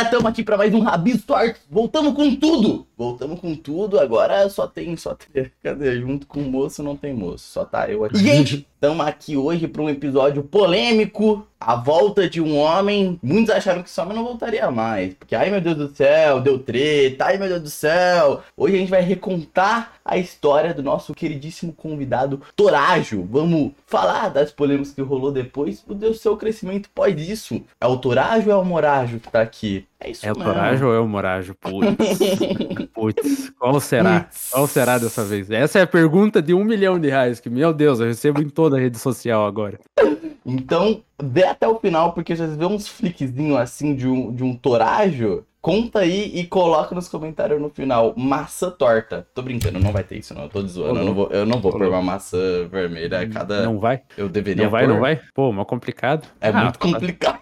galera, estamos aqui para mais um Rabisco Arts. Voltamos com tudo. Voltamos com tudo. Agora só tem, só tem, cadê? Junto com o moço não tem moço. Só tá eu aqui. Gente, estamos aqui hoje para um episódio polêmico. A volta de um homem. Muitos acharam que esse homem não voltaria mais. Porque, ai meu Deus do céu, deu treta. Ai meu Deus do céu. Hoje a gente vai recontar a história do nosso queridíssimo convidado Torágio. Vamos falar das polêmicas que rolou depois do seu crescimento pós isso. É o Torágio ou é o Morágio que tá aqui? É isso É o Torágio ou é o Morágio? Putz. Putz, qual será? Qual será dessa vez? Essa é a pergunta de um milhão de reais, que, meu Deus, eu recebo em toda a rede social agora. Então, vê até o final, porque já vê uns flickzinhos assim de um, de um Torágio. Conta aí e coloca nos comentários no final. Maçã torta. Tô brincando, não vai ter isso, não. Eu tô zoando. Eu não vou, eu não vou pôr uma maçã vermelha a cada. Não vai? Eu deveria. Não vai, pôr. não vai? Pô, mas complicado. É ah, muito complicado.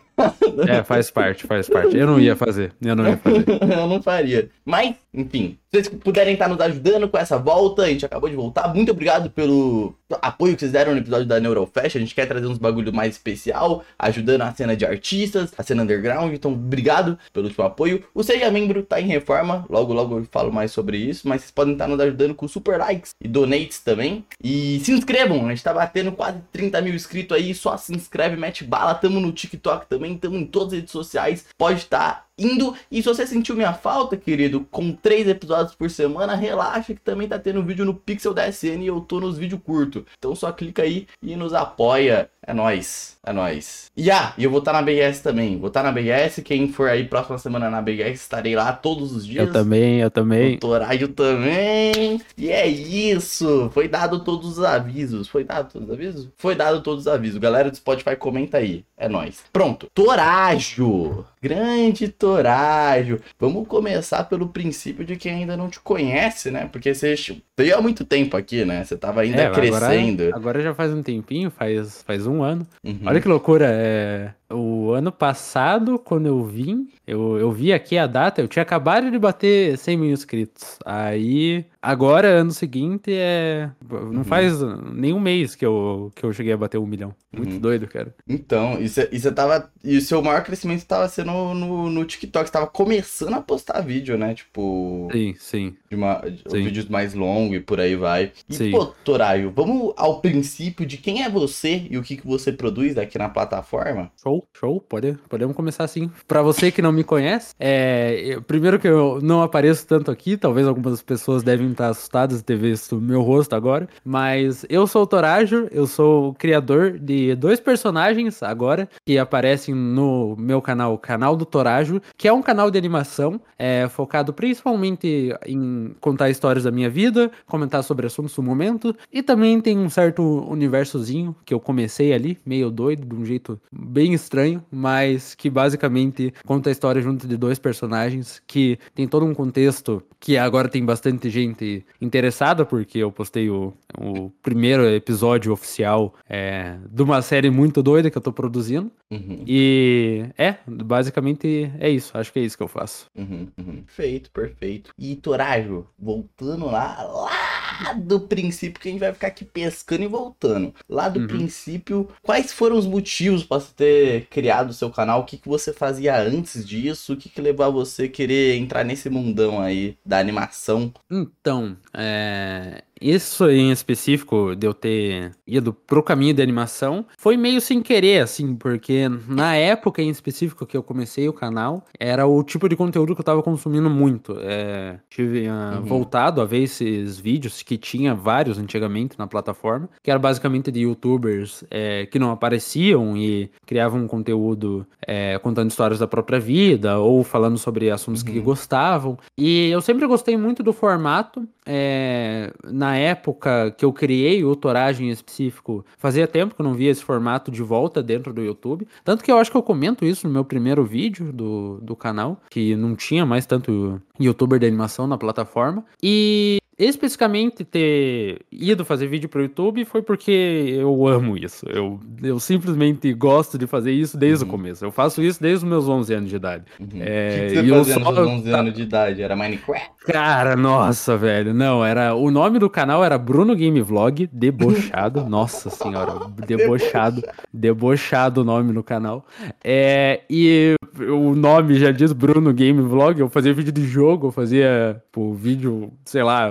É, faz parte, faz parte. Eu não ia fazer. Eu não ia fazer. eu não faria. Mas, enfim, se vocês puderem estar nos ajudando com essa volta, a gente acabou de voltar. Muito obrigado pelo apoio que vocês deram no episódio da Neurofest. A gente quer trazer uns bagulho mais especial, ajudando a cena de artistas, a cena underground. Então, obrigado pelo último apoio. O Seja Membro tá em reforma. Logo, logo eu falo mais sobre isso. Mas vocês podem estar nos ajudando com super likes e donates também. E se inscrevam, a gente tá batendo quase 30 mil inscritos aí. Só se inscreve, mete bala. Tamo no TikTok também, tamo em todas as redes sociais. Pode estar indo. E se você sentiu minha falta, querido, com três episódios por semana, relaxa que também tá tendo vídeo no Pixel DSN e eu tô nos vídeos curtos. Então só clica aí e nos apoia. É nóis, é nóis. E ah, eu vou estar tá na BS também. Vou estar tá na BS. Quem for aí próxima semana na BS, estarei lá todos os dias. Eu também, eu também. Doutorário também. E é isso. Foi dado todos os avisos. Foi dado todos os avisos? Foi dado todos os avisos. Galera do Spotify, comenta aí. É nóis. Pronto. Torágio. Grande Torágio. Vamos começar pelo princípio de quem ainda não te conhece, né? Porque você veio há muito tempo aqui, né? Você tava ainda é, crescendo. Agora, agora, já faz um tempinho, faz, faz um ano. Uhum. Olha que loucura. É... O ano passado, quando eu vim, eu, eu vi aqui a data, eu tinha acabado de bater 100 mil inscritos. Aí, agora, ano seguinte, é. Não uhum. faz nem um mês que eu, que eu cheguei a bater um milhão. Muito uhum. doido, cara. Então, e você tava. E o seu maior crescimento tava sendo no, no TikTok. Você tava começando a postar vídeo, né? Tipo. Sim, sim. De uma, sim. vídeos mais longos e por aí vai. E, sim. pô, Toraio, vamos ao princípio de quem é você e o que, que você produz aqui na plataforma? Show show, Pode, podemos começar assim. Para você que não me conhece, é, eu, primeiro que eu não apareço tanto aqui, talvez algumas pessoas devem estar assustadas de ter visto meu rosto agora, mas eu sou o Torajo, eu sou o criador de dois personagens agora que aparecem no meu canal, canal do Torajo, que é um canal de animação é, focado principalmente em contar histórias da minha vida, comentar sobre assuntos do momento e também tem um certo universozinho que eu comecei ali, meio doido, de um jeito bem estranho mas que basicamente conta a história junto de dois personagens que tem todo um contexto que agora tem bastante gente interessada, porque eu postei o, o primeiro episódio oficial é, de uma série muito doida que eu tô produzindo. Uhum. E é, basicamente é isso. Acho que é isso que eu faço. Uhum, uhum. Perfeito, perfeito. E Torajo, voltando lá, lá do princípio, que a gente vai ficar aqui pescando e voltando. Lá do uhum. princípio, quais foram os motivos para você ter criado o seu canal? O que, que você fazia antes disso? O que, que levou a você querer entrar nesse mundão aí da animação? Então, é... Isso em específico, de eu ter ido pro caminho da animação, foi meio sem querer, assim, porque na época em específico que eu comecei o canal, era o tipo de conteúdo que eu tava consumindo muito. É, tive uh, uhum. voltado a ver esses vídeos, que tinha vários antigamente na plataforma, que era basicamente de youtubers é, que não apareciam e criavam conteúdo é, contando histórias da própria vida ou falando sobre assuntos uhum. que gostavam. E eu sempre gostei muito do formato. É, na época que eu criei o Toragem em específico, fazia tempo que eu não via esse formato de volta dentro do YouTube. Tanto que eu acho que eu comento isso no meu primeiro vídeo do, do canal, que não tinha mais tanto youtuber de animação na plataforma. E especificamente ter ido fazer vídeo pro YouTube foi porque eu amo isso. Eu, eu simplesmente gosto de fazer isso desde uhum. o começo. Eu faço isso desde os meus 11 anos de idade. Uhum. É, o que, que você fazia nos 11 anos de idade? Era Minecraft? Cara, nossa, velho. Não, era. O nome do canal era Bruno Game Vlog, debochado. nossa senhora, debochado. Debochado o nome no canal. É, e o nome já diz Bruno Game Vlog. Eu fazia vídeo de jogo, eu fazia pô, vídeo, sei lá,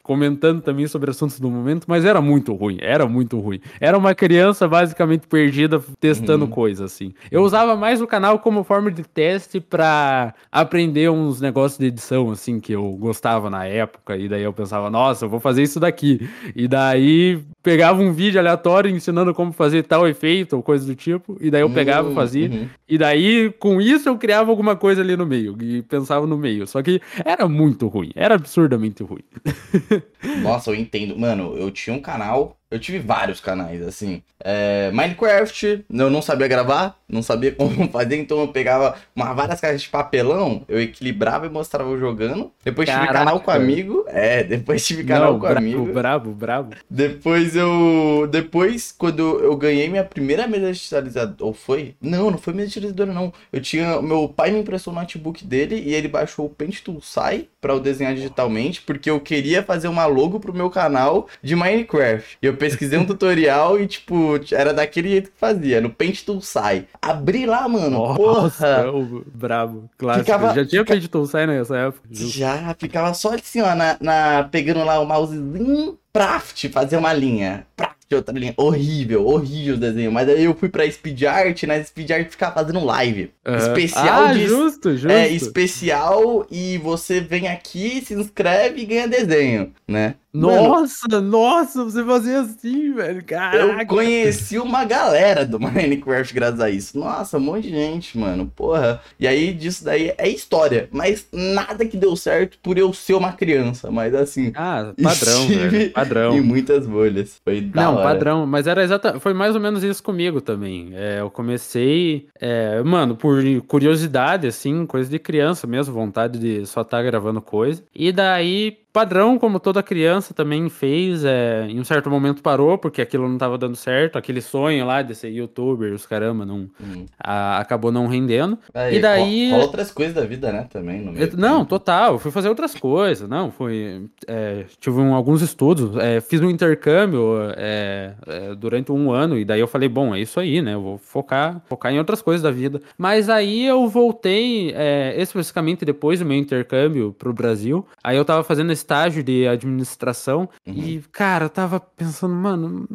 comentando também sobre assuntos do momento, mas era muito ruim, era muito ruim. Era uma criança basicamente perdida testando uhum. coisas assim. Eu usava mais o canal como forma de teste para aprender uns negócios de edição assim que eu gostava na época e daí eu pensava, nossa, eu vou fazer isso daqui. E daí pegava um vídeo aleatório ensinando como fazer tal efeito ou coisa do tipo, e daí eu pegava e fazia. Uhum. E daí com isso eu criava alguma coisa ali no meio e pensava no meio. Só que era muito ruim, era absurdamente ruim. Nossa, eu entendo. Mano, eu tinha um canal eu tive vários canais, assim. É, Minecraft, eu não sabia gravar, não sabia como fazer, então eu pegava uma, várias caixas de papelão, eu equilibrava e mostrava eu jogando. Depois Caraca. tive canal com amigo. É, depois tive canal não, com bravo, amigo. Bravo, bravo. Depois eu. Depois, quando eu ganhei minha primeira mesa digitalizadora. Ou foi? Não, não foi mesa digitalizadora, não. Eu tinha. Meu pai me emprestou o notebook dele e ele baixou o Paint Tool Sai pra eu desenhar digitalmente, porque eu queria fazer uma logo pro meu canal de Minecraft. E eu pesquisei um tutorial e, tipo, era daquele jeito que fazia, no Paint Tool Sai. Abri lá, mano, Nossa, porra. Brabo, clássico. Ficava, Já tinha fica... Paint Tool Sai nessa época? Já, ficava só assim, ó, na, na, pegando lá o mousezinho, praft, fazer uma linha. Praft outra linha. Horrível, horrível o desenho. Mas aí eu fui pra Speed Art, na Speed Art ficava fazendo live. Uhum. Especial ah, de. Justo, justo. É, especial e você vem aqui, se inscreve e ganha desenho, né? Nossa, Mano, nossa, você fazia assim, velho. Caraca. Eu conheci uma galera do Minecraft graças a isso. Nossa, um monte de gente, mano. Porra. E aí, disso daí é história. Mas nada que deu certo por eu ser uma criança. Mas assim. Ah, padrão, velho. Padrão. Em muitas bolhas. Foi da Não, hora. padrão. Mas era exatamente. Foi mais ou menos isso comigo também. É, eu comecei. É, mano, por curiosidade, assim, coisa de criança mesmo, vontade de só estar tá gravando coisa. E daí padrão, como toda criança também fez, é, em um certo momento parou, porque aquilo não estava dando certo, aquele sonho lá de ser youtuber, os caramba, não, hum. a, acabou não rendendo. Aí, e daí... outras coisas da vida, né, também, no meio Não, total, eu fui fazer outras coisas, não, fui, é, tive um, alguns estudos, é, fiz um intercâmbio é, é, durante um ano, e daí eu falei, bom, é isso aí, né, eu vou focar, focar em outras coisas da vida. Mas aí eu voltei, é, especificamente depois do meu intercâmbio pro Brasil, aí eu tava fazendo esse estágio de administração uhum. e, cara, eu tava pensando, mano,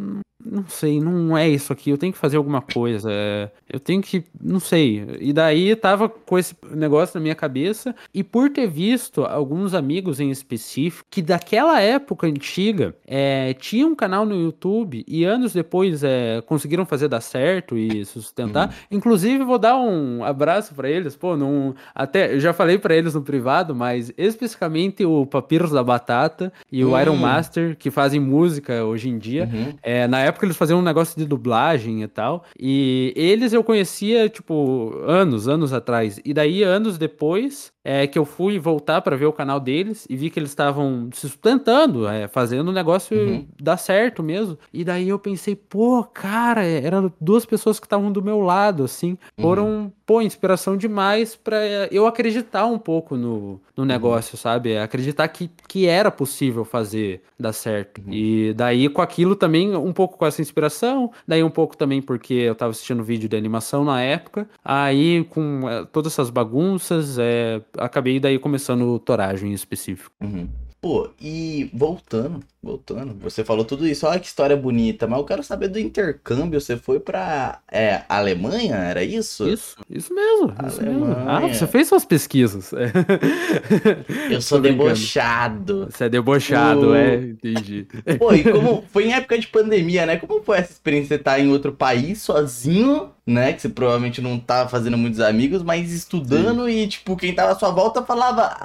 não sei, não é isso aqui, eu tenho que fazer alguma coisa, é, eu tenho que, não sei. E daí tava com esse negócio na minha cabeça, e por ter visto alguns amigos em específico, que daquela época antiga, é, tinha um canal no YouTube, e anos depois é, conseguiram fazer dar certo e sustentar. Uhum. Inclusive, vou dar um abraço para eles, pô, não, até, já falei para eles no privado, mas especificamente o Papiros da Batata e o uhum. Iron Master, que fazem música hoje em dia, uhum. é, na época eles faziam um negócio de dublagem e tal. E eles eu conhecia, tipo, anos, anos atrás. E daí, anos depois, é que eu fui voltar para ver o canal deles e vi que eles estavam se sustentando, é, fazendo o negócio uhum. dar certo mesmo. E daí eu pensei, pô, cara, eram duas pessoas que estavam do meu lado, assim, foram, uhum. pô, inspiração demais para eu acreditar um pouco no, no uhum. negócio, uhum. sabe? Acreditar que, que era possível fazer dar certo. Uhum. E daí com aquilo também, um pouco com essa inspiração, daí um pouco também porque eu tava assistindo vídeo de animação na época, aí com é, todas essas bagunças, é, acabei daí começando o Toragem em específico. Uhum. Pô, e voltando, voltando, você falou tudo isso, olha que história bonita, mas eu quero saber do intercâmbio, você foi pra é, Alemanha, era isso? Isso, isso mesmo, isso mesmo. Ah, você fez suas pesquisas. Eu sou debochado. Você é debochado, é, entendi. Pô, e como foi em época de pandemia, né? Como foi essa experiência de estar em outro país sozinho, né? Que você provavelmente não tava fazendo muitos amigos, mas estudando Sim. e, tipo, quem tava à sua volta falava,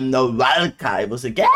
não, e você quer?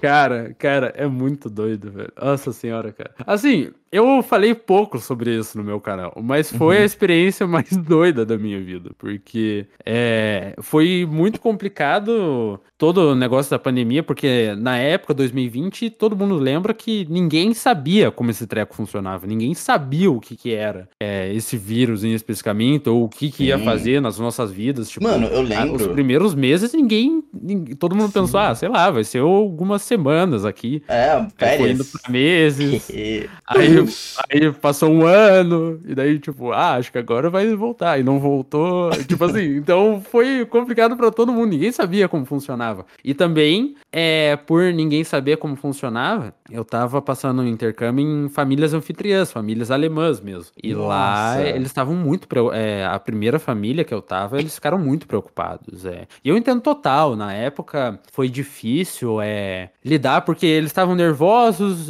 Cara, cara, é muito doido, velho. Nossa senhora, cara. Assim, eu falei pouco sobre isso no meu canal, mas foi uhum. a experiência mais doida da minha vida, porque é, foi muito complicado todo o negócio da pandemia, porque na época, 2020, todo mundo lembra que ninguém sabia como esse treco funcionava, ninguém sabia o que, que era é, esse vírus em especificamente, ou o que, que ia fazer nas nossas vidas. Tipo, Mano, eu lembro. Os primeiros meses, ninguém, ninguém todo mundo Sim. pensou, ah, sei lá, vai ser algumas semanas aqui. É, férias. Foi indo pra meses. aí, aí passou um ano, e daí, tipo, ah, acho que agora vai voltar. E não voltou. tipo assim, então foi complicado para todo mundo, ninguém sabia como funcionava. E também, é, por ninguém saber como funcionava, eu tava passando um intercâmbio em famílias anfitriãs, famílias alemãs mesmo. E Nossa. lá eles estavam muito. É, a primeira família que eu tava, eles ficaram muito preocupados. É. E eu entendo total, na época foi difícil é, lidar, porque eles estavam nervosos,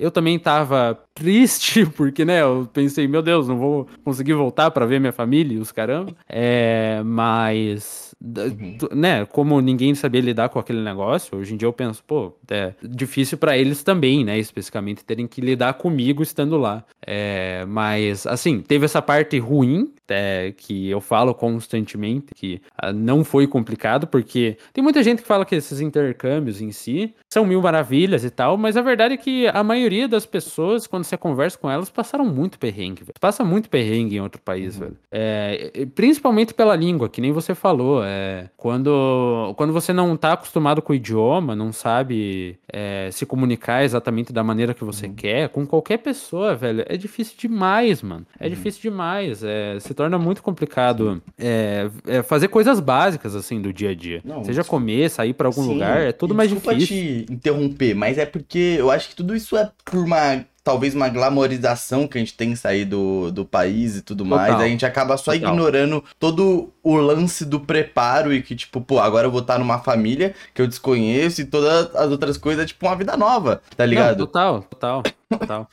eu também tava triste, porque, né, eu pensei, meu Deus, não vou conseguir voltar para ver minha família e os caramba. É, mas Uhum. Né, como ninguém sabia lidar com aquele negócio, hoje em dia eu penso, pô, é difícil para eles também, né, especificamente terem que lidar comigo estando lá. É, mas, assim, teve essa parte ruim, é, que eu falo constantemente, que ah, não foi complicado, porque tem muita gente que fala que esses intercâmbios em si são mil maravilhas e tal, mas a verdade é que a maioria das pessoas, quando você conversa com elas, passaram muito perrengue, velho. Passa muito perrengue em outro país, uhum. velho. É, principalmente pela língua, que nem você falou. É, quando, quando você não tá acostumado com o idioma, não sabe é, se comunicar exatamente da maneira que você uhum. quer, com qualquer pessoa, velho, é difícil demais, mano. É uhum. difícil demais. É, se torna muito complicado é, é fazer coisas básicas, assim, do dia a dia. Não, Seja comer, sair para algum Sim, lugar, é tudo mais difícil. Te interromper, mas é porque eu acho que tudo isso é por uma talvez uma glamorização que a gente tem saído do, do país e tudo Total. mais, a gente acaba só Total. ignorando todo o lance do preparo e que, tipo, pô, agora eu vou estar numa família que eu desconheço e todas as outras coisas, tipo, uma vida nova, tá ligado? Não, total, total.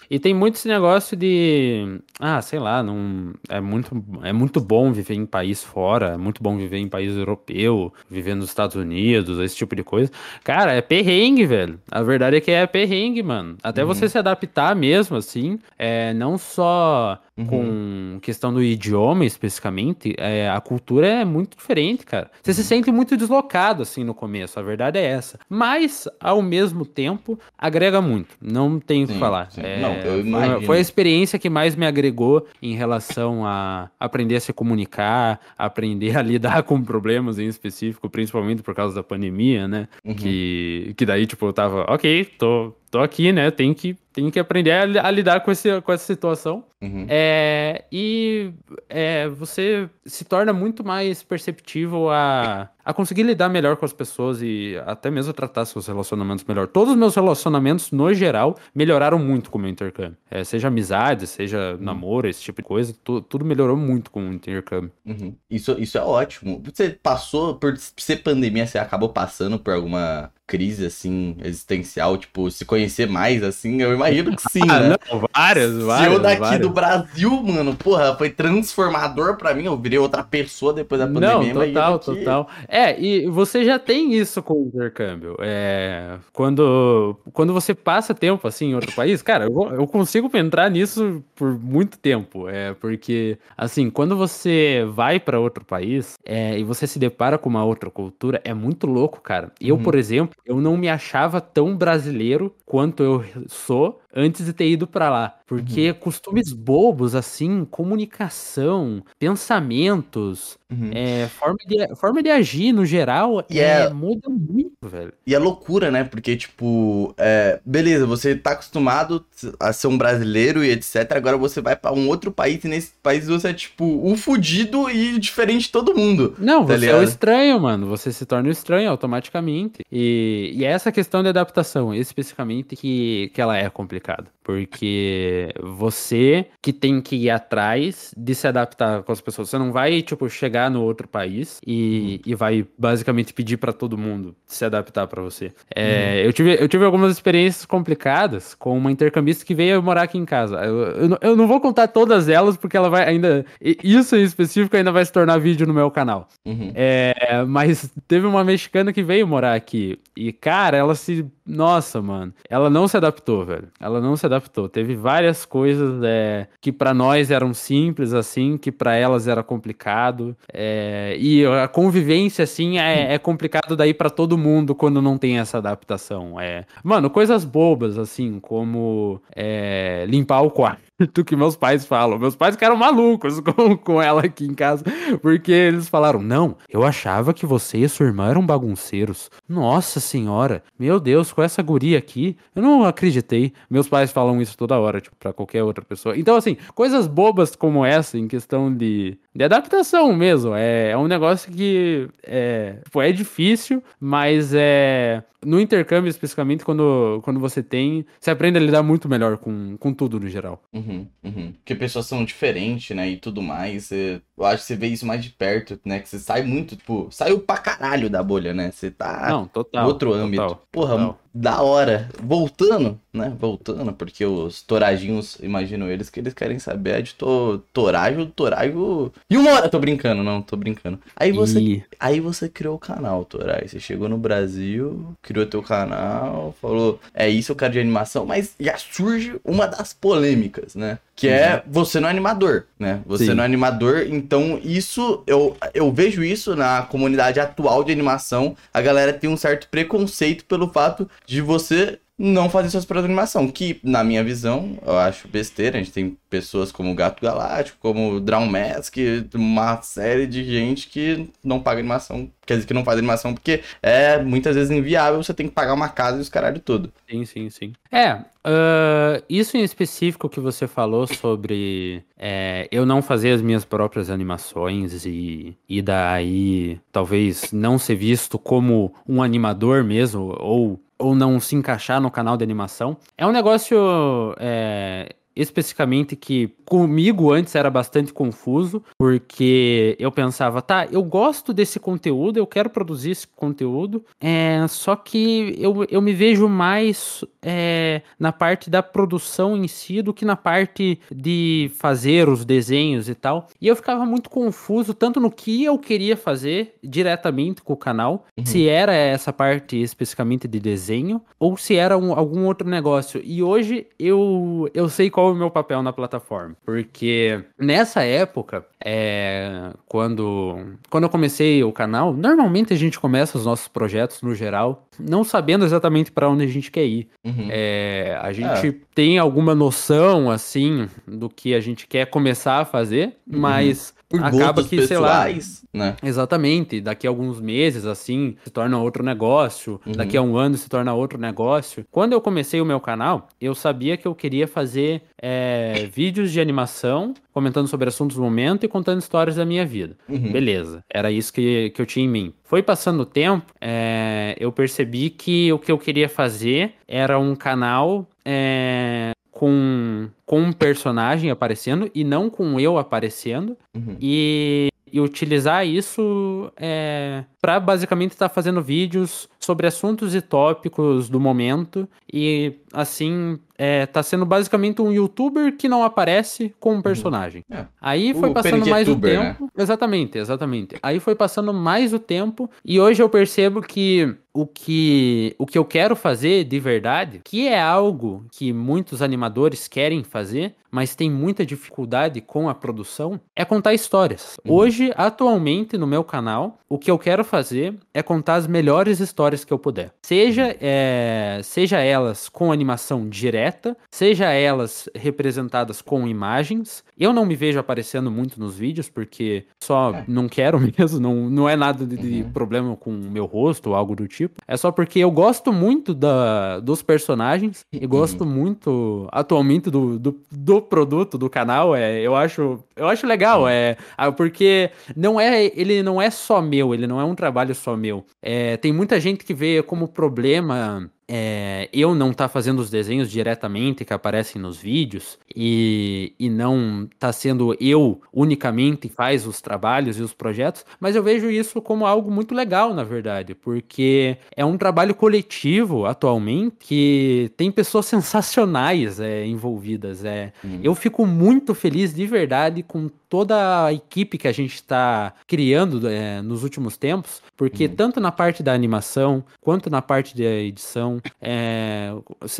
E tem muito esse negócio de, ah, sei lá, não é muito é muito bom viver em país fora, é muito bom viver em país europeu, viver nos Estados Unidos, esse tipo de coisa. Cara, é perrengue, velho. A verdade é que é perrengue, mano. Até uhum. você se adaptar mesmo assim, é não só uhum. com questão do idioma especificamente, é, a cultura é muito diferente, cara. Você uhum. se sente muito deslocado assim no começo, a verdade é essa. Mas ao mesmo tempo agrega muito, não tenho o que falar. É, não, eu imagino. Foi a experiência que mais me agregou em relação a aprender a se comunicar, aprender a lidar com problemas em específico, principalmente por causa da pandemia, né? Uhum. Que, que daí, tipo, eu tava, ok, tô, tô aqui, né? Tenho que, tenho que aprender a, a lidar com, esse, com essa situação. Uhum. É, e é, você se torna muito mais perceptível a, a conseguir lidar melhor com as pessoas e até mesmo tratar seus relacionamentos melhor. Todos os meus relacionamentos, no geral, melhoraram muito com o meu intercâmbio. É, seja amizade, seja uhum. namoro, esse tipo de coisa, tu, tudo melhorou muito com o intercâmbio. Uhum. Isso, isso é ótimo. Você passou, por ser pandemia, você acabou passando por alguma crise, assim, existencial, tipo, se conhecer mais, assim, eu imagino que sim, ah, né? Não, várias, várias. Se eu daqui várias. do Brasil, mano, porra, foi transformador para mim, eu virei outra pessoa depois da pandemia. Não, total, total. É, e você já tem isso com o intercâmbio. É, quando, quando você passa tempo, assim, em outro país, cara, eu, eu consigo entrar nisso por muito tempo, é, porque, assim, quando você vai para outro país é, e você se depara com uma outra cultura, é muito louco, cara. Eu, uhum. por exemplo, eu não me achava tão brasileiro quanto eu sou antes de ter ido para lá. Porque uhum. costumes bobos, assim, comunicação, pensamentos, uhum. é, forma, de, forma de agir no geral, e é, é, muda muito, velho. E é loucura, né? Porque, tipo, é, beleza, você tá acostumado a ser um brasileiro e etc. Agora você vai para um outro país e nesse país você é, tipo, o fudido e diferente de todo mundo. Não, tá você ligado? é o estranho, mano. Você se torna o estranho automaticamente. E, e é essa questão de adaptação, especificamente, que, que ela é complicada. Porque você que tem que ir atrás de se adaptar com as pessoas. Você não vai, tipo, chegar no outro país e, e vai basicamente pedir para todo mundo se adaptar para você. É, uhum. eu, tive, eu tive algumas experiências complicadas com uma intercambista que veio morar aqui em casa. Eu, eu, eu não vou contar todas elas porque ela vai ainda. Isso em específico ainda vai se tornar vídeo no meu canal. Uhum. É, mas teve uma mexicana que veio morar aqui. E, cara, ela se nossa, mano, ela não se adaptou, velho. Ela não se adaptou. Teve várias coisas é, que para nós eram simples, assim, que para elas era complicado. É, e a convivência, assim, é, é complicado daí para todo mundo quando não tem essa adaptação. É, mano, coisas bobas, assim, como é, limpar o quarto do que meus pais falam. Meus pais ficaram malucos com, com ela aqui em casa, porque eles falaram: Não, eu achava que você e sua irmã eram bagunceiros. Nossa senhora, meu Deus, com essa guria aqui, eu não acreditei. Meus pais falam isso toda hora, tipo, pra qualquer outra pessoa. Então, assim, coisas bobas como essa, em questão de, de adaptação mesmo, é, é um negócio que é, é difícil, mas é no intercâmbio, especificamente, quando, quando você tem, você aprende a lidar muito melhor com, com tudo no geral. Uhum, uhum. Porque pessoas são diferentes, né? E tudo mais. Eu acho que você vê isso mais de perto, né? Que você sai muito, tipo, saiu pra caralho da bolha, né? Você tá Não, total, em outro âmbito. total, Porra, total. Da hora. Voltando, né? Voltando, porque os toradinhos, imagino eles, que eles querem saber é de to, torajo, torajo. E uma hora, tô brincando, não, tô brincando. Aí você, E- aí você criou o canal, Torai. Você chegou no Brasil, criou teu canal, falou, é isso eu quero de animação, mas já surge uma das polêmicas, né? Que é você não é animador, né? Você Sim. não é animador, então isso, eu, eu vejo isso na comunidade atual de animação. A galera tem um certo preconceito pelo fato de você não fazer suas próprias animação, que na minha visão, eu acho besteira. A gente tem pessoas como o Gato Galáctico, como o Drown Mask, uma série de gente que não paga animação, quer dizer, que não faz animação porque é muitas vezes inviável, você tem que pagar uma casa e os caralho todo. Sim, sim, sim. É, ah, isso em específico que você falou sobre é, eu não fazer as minhas próprias animações e, e daí talvez não ser visto como um animador mesmo, ou, ou não se encaixar no canal de animação, é um negócio é, especificamente que comigo antes era bastante confuso, porque eu pensava, tá, eu gosto desse conteúdo, eu quero produzir esse conteúdo, é, só que eu, eu me vejo mais é, na parte da produção em si do que na parte de fazer os desenhos e tal. E eu ficava muito confuso, tanto no que eu queria fazer diretamente com o canal, se era essa parte especificamente de desenho, ou se era um- algum outro negócio. E hoje eu, eu sei qual é o meu papel na plataforma. Porque nessa época, é, quando, quando eu comecei o canal, normalmente a gente começa os nossos projetos no geral, não sabendo exatamente para onde a gente quer ir. Uhum. É, a gente tem alguma noção, assim, do que a gente quer começar a fazer, mas Por acaba que, sei lá, pessoais, né? Exatamente, daqui a alguns meses, assim, se torna outro negócio, Uhum. daqui a um ano se torna outro negócio. Quando eu comecei o meu canal, eu sabia que eu queria fazer é, vídeos de animação, comentando sobre assuntos do momento e contando histórias da minha vida. Uhum. Beleza, era isso que, que eu tinha em mim. Foi passando o tempo, é, eu percebi que o que eu queria fazer era um canal é, com, com um personagem aparecendo e não com eu aparecendo Uhum. e, e utilizar isso é, para basicamente estar fazendo vídeos sobre assuntos e tópicos do momento e assim é, tá sendo basicamente um youtuber que não aparece com um personagem. É. Aí foi O passando mais o Penedituber, né? tempo. Exatamente, exatamente. Aí foi passando mais o tempo e hoje eu percebo que o que o que eu quero fazer de verdade, que é algo que muitos animadores querem fazer, mas tem muita dificuldade com a produção, é contar histórias. Uhum. Hoje, atualmente no meu canal, o que eu quero fazer é contar as melhores histórias que eu puder. Seja é, seja elas com animação direta, seja elas representadas com imagens. Eu não me vejo aparecendo muito nos vídeos porque só É. não quero mesmo, não, não é nada de, de Uhum. problema com o meu rosto ou algo do tipo. É só porque eu gosto muito da, dos personagens e gosto muito atualmente do, do, do produto do canal. É, eu acho eu acho legal, é ah, porque não é ele não é só meu, ele não é um trabalho só meu. É, tem muita gente que vê como problema é, eu não tá fazendo os desenhos diretamente que aparecem nos vídeos e, e não tá sendo eu unicamente que faz os trabalhos e os projetos, mas eu vejo isso como algo muito legal, na verdade, porque é um trabalho coletivo atualmente que tem pessoas sensacionais é, envolvidas. É, Uhum. Eu fico muito feliz de verdade com toda a equipe que a gente está criando é, nos últimos tempos, porque uhum. tanto na parte da animação, quanto na parte da edição, é,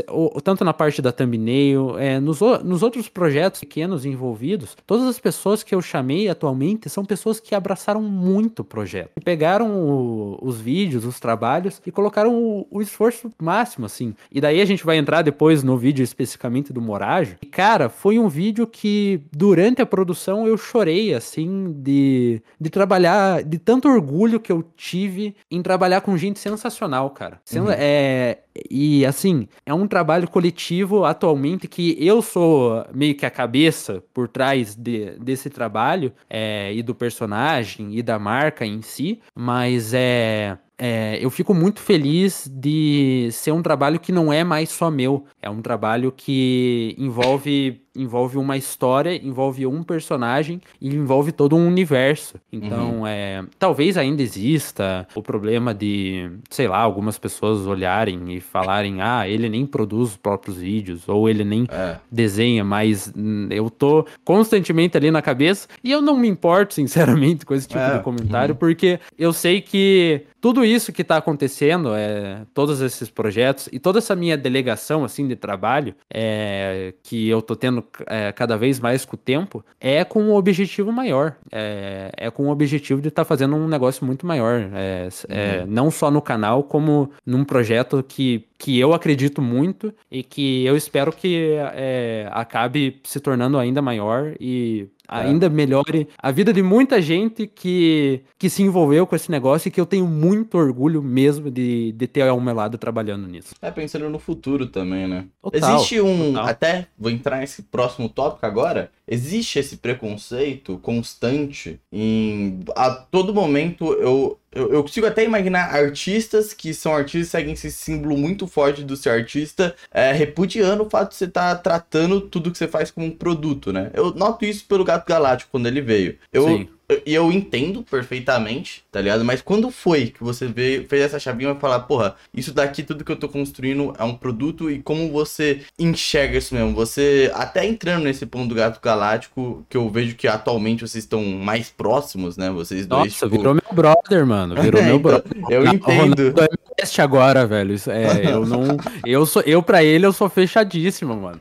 ou, tanto na parte da thumbnail, é, nos, nos outros projetos pequenos envolvidos, todas as pessoas que eu chamei atualmente são pessoas que abraçaram muito o projeto. Pegaram o, os vídeos, os trabalhos e colocaram o, o, esforço máximo, assim. E daí a gente vai entrar depois no vídeo especificamente do Morajo. E, cara, foi um vídeo que durante a produção eu chorei, assim, de, de trabalhar, de tanto orgulho que eu tive em trabalhar com gente sensacional, cara. Uhum. É, e assim, é um trabalho coletivo atualmente que eu sou meio que a cabeça por trás de, desse trabalho é, e do personagem e da marca em si, mas é é, eu fico muito feliz de ser um trabalho que não é mais só meu. É um trabalho que envolve envolve uma história, envolve um personagem e envolve todo um universo. Então, uhum. é, talvez ainda exista o problema de, sei lá, algumas pessoas olharem e falarem: ah, ele nem produz os próprios vídeos, ou ele nem é. desenha, mas eu tô constantemente ali na cabeça e eu não me importo, sinceramente, com esse tipo é. de comentário, uhum. porque eu sei que tudo isso que está acontecendo, é, todos esses projetos e toda essa minha delegação assim de trabalho é, que eu tô tendo é, cada vez mais com o tempo, é com um objetivo maior. É, é com o objetivo de estar tá fazendo um negócio muito maior. É, é, uhum. Não só no canal, como num projeto que, que eu acredito muito e que eu espero que é, acabe se tornando ainda maior e é. ainda melhore a vida de muita gente que, que se envolveu com esse negócio e que eu tenho muito orgulho mesmo de, de ter ao meu lado trabalhando nisso. É, pensando no futuro também, né? Total, Existe um. Total. Até vou entrar nesse próximo tópico agora. Existe esse preconceito constante em. A todo momento eu eu, eu, consigo até imaginar artistas que são artistas seguem esse símbolo muito forte do ser artista, é, repudiando o fato de você estar tá tratando tudo que você faz como um produto, né? Eu noto isso pelo Gato Galáctico quando ele veio. Eu, Sim. E eu entendo perfeitamente, tá ligado? Mas quando foi que você veio, fez essa chavinha e falar, porra, isso daqui, tudo que eu tô construindo é um produto e como você enxerga isso mesmo? Você, até entrando nesse ponto do gato galáctico, que eu vejo que atualmente vocês estão mais próximos, né? Vocês dois. Nossa, tipo... virou meu brother, mano. Virou meu então, brother. eu entendo. É agora, velho. É, eu não. Eu sou. Eu, pra ele, eu sou fechadíssimo, mano.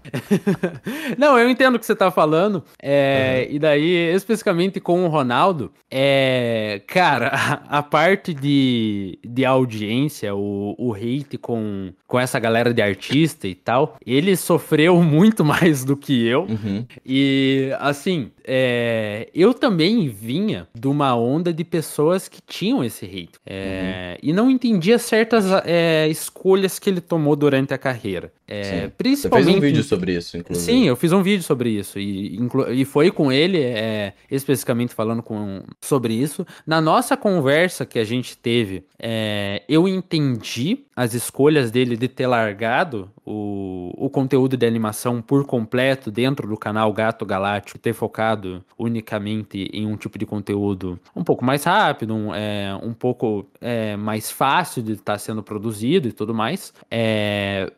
não, eu entendo o que você tá falando. É, uhum. E daí, especificamente com o Ronaldo. Ronaldo, é, cara, a, a, parte de, de audiência, o, o hate com, com essa galera de artista e tal, ele sofreu muito mais do que eu. Uhum. E, assim, é, eu também vinha de uma onda de pessoas que tinham esse hate. É, uhum. E não entendia certas é, escolhas que ele tomou durante a carreira. É, principalmente... Você fez um vídeo sobre isso, inclusive. Sim, eu fiz um vídeo sobre isso. E, e foi com ele, é, especificamente falando com... sobre isso. Na nossa conversa que a gente teve, é, eu entendi as escolhas dele de ter largado o, o conteúdo de animação por completo dentro do canal Gato Galáctico, ter focado unicamente em um tipo de conteúdo um pouco mais rápido, um, é, um pouco é, mais fácil de estar tá sendo produzido e tudo mais. É,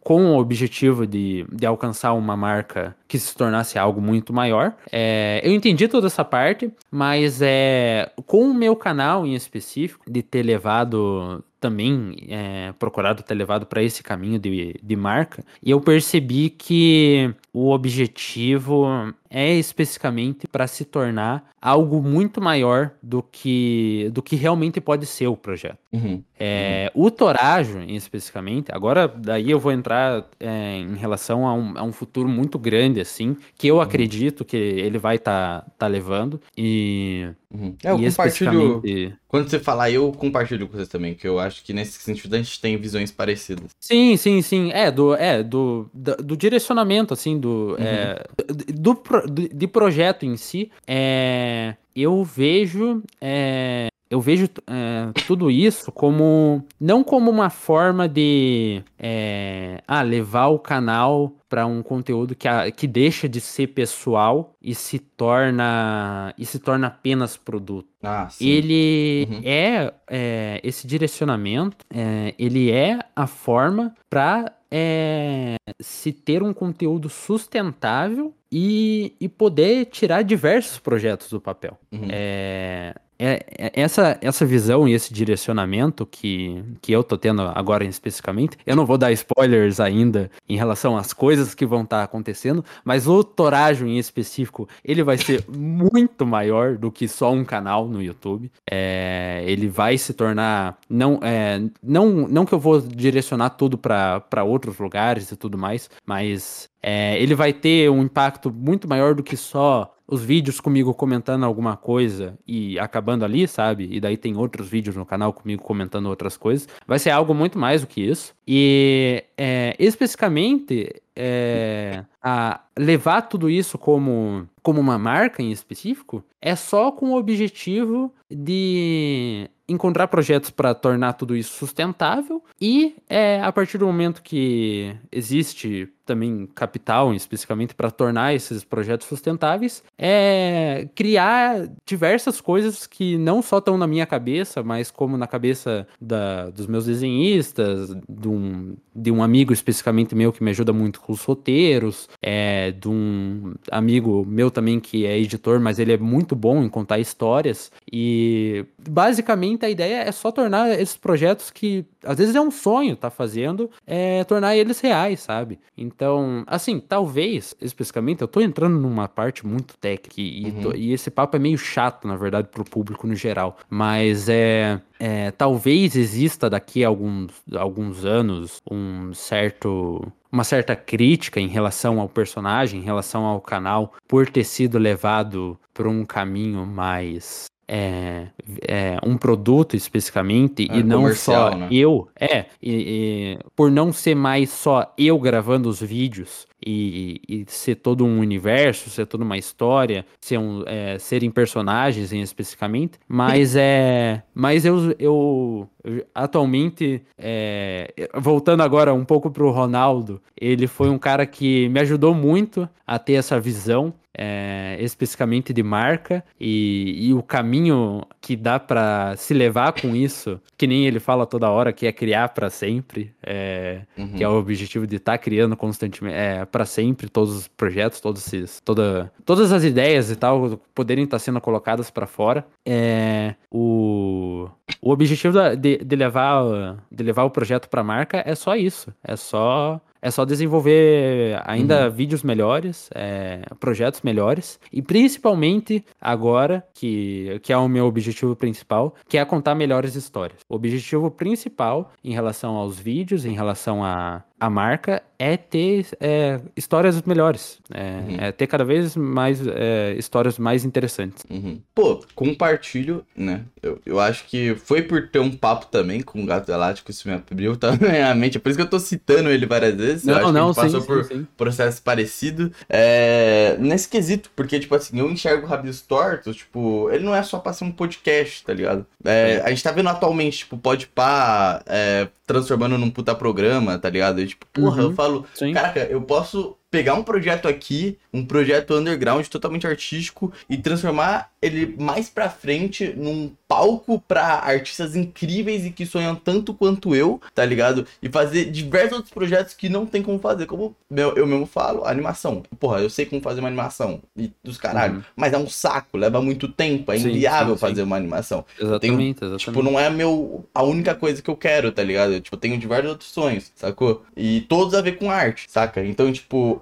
com o objetivo de, de alcançar uma marca que se tornasse algo muito maior. É, eu entendi toda essa parte, mas é, com o meu canal em específico, de ter levado também é, procurado ter levado para esse caminho de, de marca, e eu percebi que o objetivo é especificamente para se tornar algo muito maior do que do que realmente pode ser o projeto. Uhum. É, uhum. O Torajo, especificamente, agora daí eu vou entrar é, em relação a um, a um, futuro muito grande, assim, que eu uhum. acredito que ele vai estar tá, tá levando. E Uhum. É, eu e compartilho. Especificamente... Quando você falar, eu compartilho com vocês também, que eu acho que nesse sentido a gente tem visões parecidas. Sim, sim, sim. É, do, é, do, do, do direcionamento, assim, do, uhum. é, do, do, de projeto em si. É, eu vejo. É, eu vejo é, tudo isso como não como uma forma de é, ah, levar o canal para um conteúdo que, a, que deixa de ser pessoal e se torna e se torna apenas produto. Ah, ele uhum. é, é, esse direcionamento, é, ele é a forma para é, se ter um conteúdo sustentável e, e poder tirar diversos projetos do papel. Uhum. É, é, é, essa, essa visão e esse direcionamento que, que eu tô tendo agora especificamente, eu não vou dar spoilers ainda em relação às coisas que vão estar tá acontecendo, mas o Torajo em específico, ele vai ser muito maior do que só um canal no YouTube. É, ele vai se tornar. Não, é, não, não que eu vou direcionar tudo para outros lugares e tudo mais, mas é, ele vai ter um impacto muito maior do que só os vídeos comigo comentando alguma coisa e acabando ali, sabe? E daí tem outros vídeos no canal comigo comentando outras coisas. Vai ser algo muito mais do que isso. E é, especificamente é, a levar tudo isso como, como uma marca em específico é só com o objetivo de encontrar projetos para tornar tudo isso sustentável e é, a partir do momento que existe também capital, especificamente para tornar esses projetos sustentáveis, é criar diversas coisas que não só estão na minha cabeça, mas como na cabeça da, dos meus desenhistas, de um, de um amigo especificamente meu que me ajuda muito com os roteiros, é, de um amigo meu também que é editor, mas ele é muito bom em contar histórias. E basicamente a ideia é só tornar esses projetos que às vezes é um sonho tá fazendo, é tornar eles reais, sabe? Então, assim, talvez, especificamente, eu tô entrando numa parte muito técnica e, uhum. tô, e esse papo é meio chato, na verdade, pro público no geral. Mas é, é talvez exista daqui a alguns, alguns anos um certo uma certa crítica em relação ao personagem, em relação ao canal, por ter sido levado por um caminho mais é, é, um produto especificamente é, e não só né? eu é e, e, por não ser mais só eu gravando os vídeos e, e, ser todo um universo, ser toda uma história, ser um, é, serem personagens em especificamente, mas é, mas eu, eu, eu atualmente é, voltando agora um pouco pro Ronaldo, ele foi um cara que me ajudou muito a ter essa visão é, especificamente de marca e, e, o caminho que dá para se levar com isso, que nem ele fala toda hora, que é criar para sempre, é, uhum. que é o objetivo de estar tá criando constantemente, é, para sempre todos os projetos, todos esses, toda, todas as ideias e tal poderem estar tá sendo colocadas para fora. É, o, o objetivo de, de, levar, de levar o projeto para marca é só isso, é só é só desenvolver ainda uhum. vídeos melhores, é, projetos melhores. E principalmente agora, que, que é o meu objetivo principal, que é contar melhores histórias. O objetivo principal em relação aos vídeos, em relação a, a marca é ter é, histórias melhores, é, uhum. é, ter cada vez mais é, histórias mais interessantes. Uhum. Pô, compartilho, né? Eu, eu acho que foi por ter um papo também com o Gato Galáctico, isso me abriu também a mente. É por isso que eu tô citando ele várias vezes. Não, eu acho não, que gente passou sim, por sim, sim. processo parecido. É, nesse quesito, porque, tipo assim, eu enxergo o Rabis Tortos, tipo, ele não é só pra ser um podcast, tá ligado? É, a gente tá vendo atualmente, tipo, pode pá, é, transformando num puta programa, tá ligado? E, tipo, porra, uhum, eu falo, sim. caraca, eu posso pegar um projeto aqui, um projeto underground totalmente artístico e transformar ele mais pra frente num palco para artistas incríveis e que sonham tanto quanto eu, tá ligado? E fazer diversos outros projetos que não tem como fazer, como eu, eu mesmo falo, animação. Porra, eu sei como fazer uma animação e dos caralho, uhum. mas é um saco, leva muito tempo, é inviável sim, sim, fazer uma animação. Exatamente, tenho, exatamente. Tipo, não é meu a única coisa que eu quero, tá ligado? Eu, tipo, tenho diversos outros sonhos, sacou? E todos a ver com arte, saca? Então, tipo,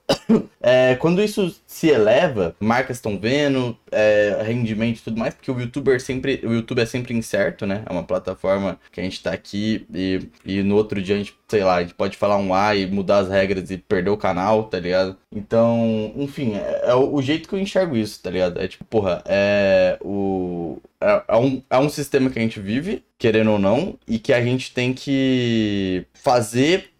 é, quando isso se eleva, marcas estão vendo, é, rendimento e tudo mais, porque o youtuber sempre. O YouTube é sempre incerto, né? É uma plataforma que a gente tá aqui e, e no outro dia a gente, sei lá, a gente pode falar um A e mudar as regras e perder o canal, tá ligado? Então, enfim, é, é o, o, jeito que eu enxergo isso, tá ligado? É tipo, porra, é o. É, é, um, é um sistema que a gente vive, querendo ou não, e que a gente tem que fazer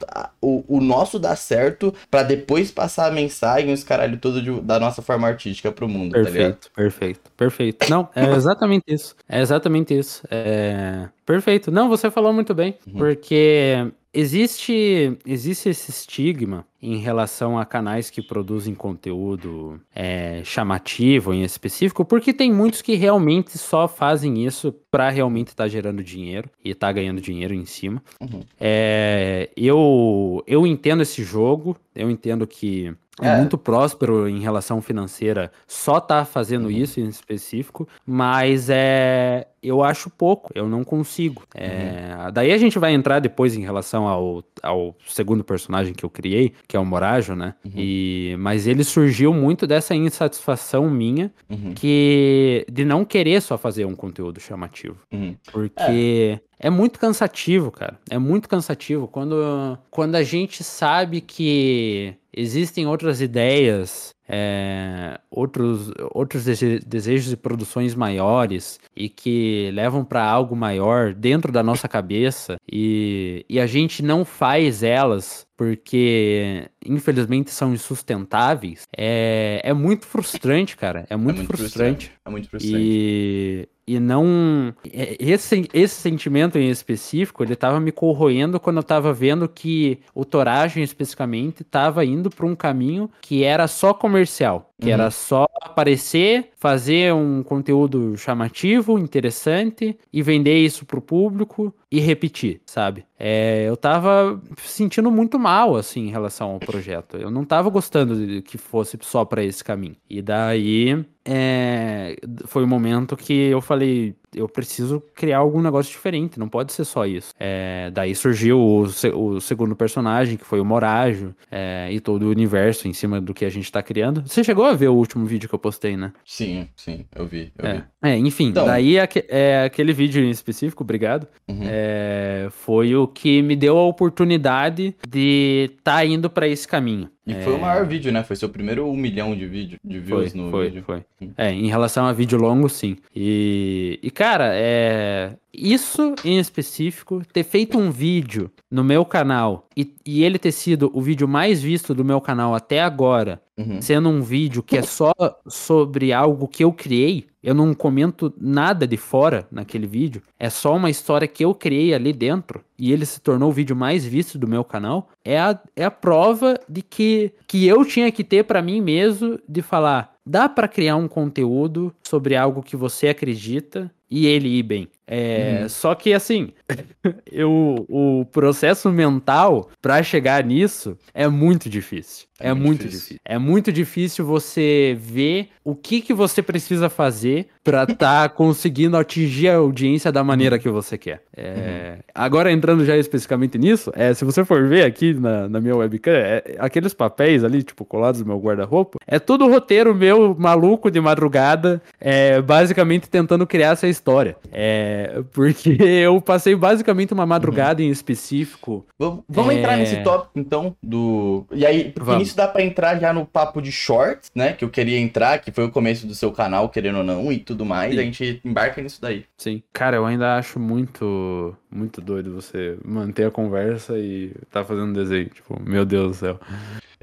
o, o nosso dar certo para depois passar a mensagem, os caralho todo de, da nossa forma artística pro mundo, perfeito, tá ligado? Perfeito, perfeito. Não, é exatamente isso. É exatamente isso. É... Perfeito. Não, você falou muito bem, uhum. porque Existe, existe esse estigma em relação a canais que produzem conteúdo é, chamativo em específico, porque tem muitos que realmente só fazem isso para realmente estar tá gerando dinheiro e estar tá ganhando dinheiro em cima. Uhum. É, eu, eu entendo esse jogo, eu entendo que é. muito próspero em relação financeira só tá fazendo uhum. isso em específico, mas é eu acho pouco, eu não consigo. É, uhum. Daí a gente vai entrar depois em relação ao, ao segundo personagem que eu criei, que é o Morajo, né? Uhum. E, mas ele surgiu muito dessa insatisfação minha uhum. que de não querer só fazer um conteúdo chamativo. Uhum. Porque é. é. muito cansativo, cara. É muito cansativo quando, quando a gente sabe que existem outras ideias é, outros, outros desejos e produções maiores e que levam para algo maior dentro da nossa cabeça e, e a gente não faz elas porque infelizmente são insustentáveis, é, é muito frustrante, cara. É muito, é muito frustrante. frustrante. É muito frustrante. E e não. É, esse, esse sentimento em específico, ele tava me corroendo quando eu tava vendo que o Toragem, especificamente, tava indo para um caminho que era só comercial. Que uhum. era só aparecer, fazer um conteúdo chamativo, interessante e vender isso pro público e repetir, sabe? É, eu tava sentindo muito mal, assim, em relação ao projeto. Eu não tava gostando de que fosse só para esse caminho. E daí é, foi o um momento que eu falei, eu preciso criar algum negócio diferente, não pode ser só isso. É, daí surgiu o, o, segundo personagem, que foi o Morajo, é, e todo o universo em cima do que a gente tá criando. Você chegou a ver o último vídeo que eu postei, né? Sim, sim, eu vi. Eu é. vi. é. enfim, então... daí é, aquele vídeo em específico, obrigado, uhum. É, foi o que me deu a oportunidade de tá indo para esse caminho. E é... foi o maior vídeo, né? Foi seu primeiro um milhão de, vídeo, de views foi, no foi, vídeo. Foi, É, em relação a vídeo longo, sim. E, e cara, é... isso em específico, ter feito um vídeo no meu canal e, e ele ter sido o vídeo mais visto do meu canal até agora, uhum. sendo um vídeo que é só sobre algo que eu criei, eu não comento nada de fora naquele vídeo. É só uma história que eu criei ali dentro e ele se tornou o vídeo mais visto do meu canal. É a, é a prova de que, que eu tinha que ter para mim mesmo de falar: dá para criar um conteúdo sobre algo que você acredita e ele ir bem. É, uhum. Só que assim, eu, o processo mental para chegar nisso é muito difícil. É, é muito, muito difícil. difícil. É muito difícil você ver o que, que você precisa fazer para estar tá conseguindo atingir a audiência da maneira uhum. que você quer. É, uhum. Agora, entrando já especificamente nisso, é, se você for ver aqui na, na minha webcam, é, aqueles papéis ali, tipo, colados no meu guarda-roupa, é tudo roteiro meu maluco de madrugada, é, basicamente tentando criar essa história. É, porque eu passei basicamente uma madrugada uhum. em específico. Vamos, vamos entrar nesse é. tópico, então, do. E aí, porque vamos. nisso dá para entrar já no papo de shorts, né? Que eu queria entrar, que foi o começo do seu canal, querendo ou não, e tudo mais. Sim. A gente embarca nisso daí. Sim. Cara, eu ainda acho muito, muito doido você manter a conversa e tá fazendo desenho. Tipo, meu Deus do céu.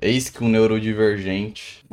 Eis que um neurodivergente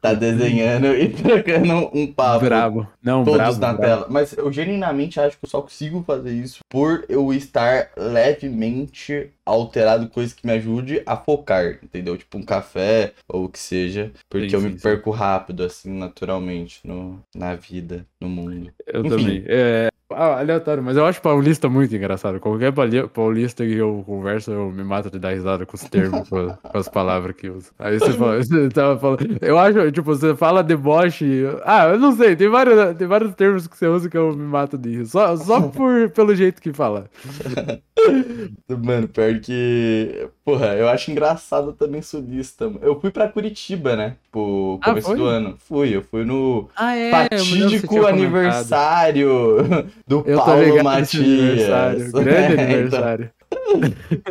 tá desenhando e trocando um papo. Bravo. Não, todos bravo, na bravo. tela. Mas eu genuinamente acho que eu só consigo fazer isso por eu estar levemente alterado, coisa que me ajude a focar, entendeu? Tipo um café ou o que seja. Porque sim, eu me sim, perco sim. rápido, assim, naturalmente, no, na vida, no mundo. Eu Enfim. também. É, ah, aleatório, mas eu acho paulista muito engraçado. Qualquer paulista que eu converso, eu me mato de dar risada com os termos, com, as palavras que usa. Aí você fala, você tava falando. Eu acho, tipo, você fala deboche. Ah, eu não sei, tem vários, tem vários termos que você usa que eu me mato de rir. Só, só por, pelo jeito que fala. Mano, pior que. Porra, eu acho engraçado também sulista. Eu fui pra Curitiba, né? Tipo, começo ah, do ano. Fui, eu fui no ah, é, fatídico aniversário do eu Paulo Matias. Grande é, então. aniversário.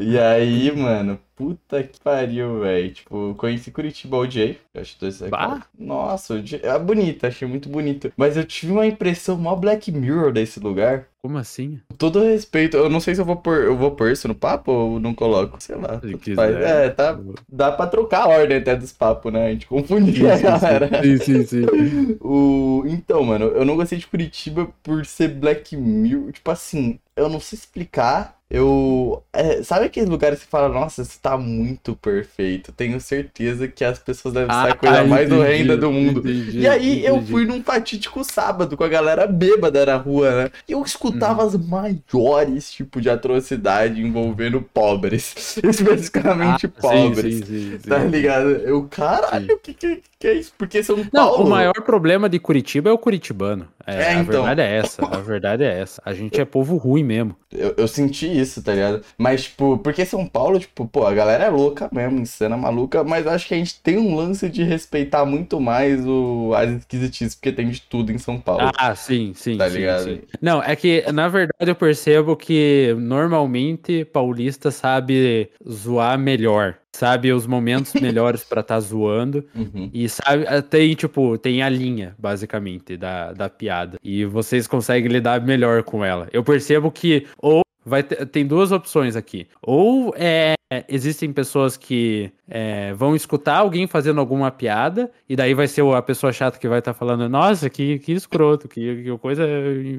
E aí, mano, Puta que pariu, velho. Tipo, conheci Curitiba OJ. Acho que Nossa, é bonito, achei muito bonito. Mas eu tive uma impressão mó Black Mirror desse lugar. Como assim? Todo respeito, eu não sei se eu vou pôr, eu vou pôr isso no papo ou não coloco, sei lá. É, tá, dá pra trocar a ordem até dos papos, né? A gente confundia galera. Sim, sim, sim. o... Então, mano, eu não gostei de Curitiba por ser Black Mirror. Tipo assim, eu não sei explicar, eu. é, sabe aqueles lugares que você fala, nossa, isso tá muito perfeito. Tenho certeza que as pessoas devem ser a coisa mais entendi, horrenda do mundo. entendi, E aí eu entendi. fui num fatídico sábado com a galera bêbada na rua, né? E eu escutava Uhum. as maiores tipos de atrocidade envolvendo pobres. Especificamente Ah, pobres. sim, sim, sim. Tá ligado? Eu, caralho, o que, que, que é isso? Porque São Não, Paulo. o maior problema de Curitiba é o curitibano. É, É, a então. verdade é essa. A verdade é essa. A gente é povo ruim mesmo. Eu, eu senti isso, tá ligado? Mas, tipo, porque São Paulo, tipo, pô, a galera é louca mesmo, insana, maluca, mas eu acho que a gente tem um lance de respeitar muito mais o, as esquisitices, porque tem de tudo em São Paulo. Ah, sim, sim. Tá sim, ligado? sim. Não, é que, na verdade, eu percebo que normalmente paulista sabe zoar melhor. Sabe os momentos melhores pra tá zoando. Uhum. E sabe, tem, tipo, tem a linha, basicamente, da, da piada. E vocês conseguem lidar melhor com ela. Eu percebo que ou vai ter, tem duas opções aqui. Ou é, existem pessoas que é, vão escutar alguém fazendo alguma piada, e daí vai ser a pessoa chata que vai estar falando, nossa, que, que escroto, que, que coisa.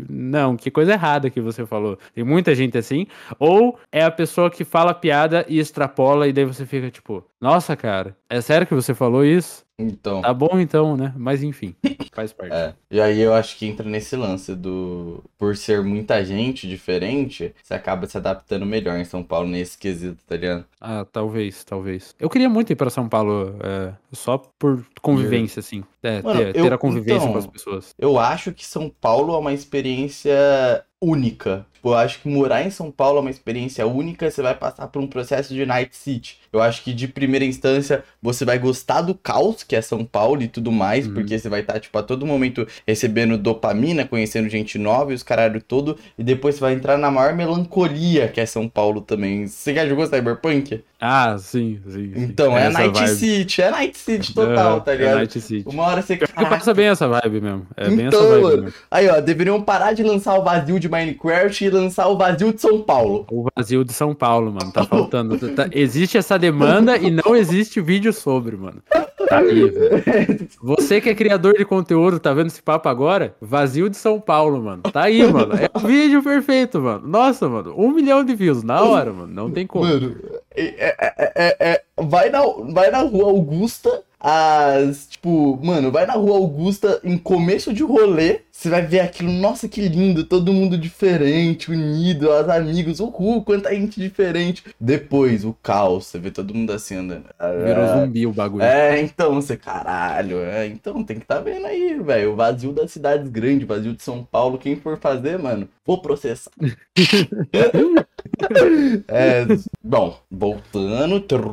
Não, que coisa errada que você falou. Tem muita gente assim. Ou é a pessoa que fala piada e extrapola, e daí você fica tipo, nossa, cara, é sério que você falou isso? Então. Tá bom então, né? Mas enfim, faz parte. É. E aí eu acho que entra nesse lance do. Por ser muita gente diferente, você acaba se adaptando melhor em São Paulo nesse quesito, tá ligado? Ah, talvez, talvez. Eu queria muito ir pra São Paulo, é, só por convivência, assim. É, Mano, ter, eu- ter a convivência então, com as pessoas. Eu acho que São Paulo é uma experiência única. Tipo, eu acho que morar em São Paulo é uma experiência única, você vai passar por um processo de Night City. Eu acho que de primeira instância você vai gostar do caos que é São Paulo e tudo mais, Uhum. porque você vai estar, tipo, a todo momento recebendo dopamina, conhecendo gente nova e os caralho todo, e depois você vai entrar na maior melancolia que é São Paulo também. Você já jogou Cyberpunk? Ah, sim, sim. sim. Então, é Essa Night vibe. City, é Night City total, É, tá é ligado? Night City. Uma hora você. Eu passa bem essa vibe mesmo. É bem essa Então, vibe mesmo. Aí, ó, deveriam parar de lançar o vazio de Minecraft e lançar o vazio de São Paulo. O vazio de São Paulo, mano. Tá faltando. Tá- existe essa demanda e não existe vídeo sobre, mano. Tá aí, velho. Você que é criador de conteúdo, tá vendo esse papo agora? Vazio de São Paulo, mano. Tá aí, mano. É o vídeo perfeito, mano. Nossa, mano. Um milhão de views na hora, mano. Não tem como. Mano, é, é- é- é- é- vai, na, vai na rua Augusta, as. Tipo, mano, vai na rua Augusta em começo de rolê. Você vai ver aquilo, nossa, que lindo, todo mundo diferente, unido, os amigos, uhul, quanta gente diferente. Depois, o caos, você vê todo mundo assim andando. Virou zumbi o bagulho. É, então, você, caralho, é, então tem que tá vendo aí, velho, o vazio das cidades grandes, o vazio de São Paulo, quem for fazer, mano, vou processar. é, bom, voltando, trrr,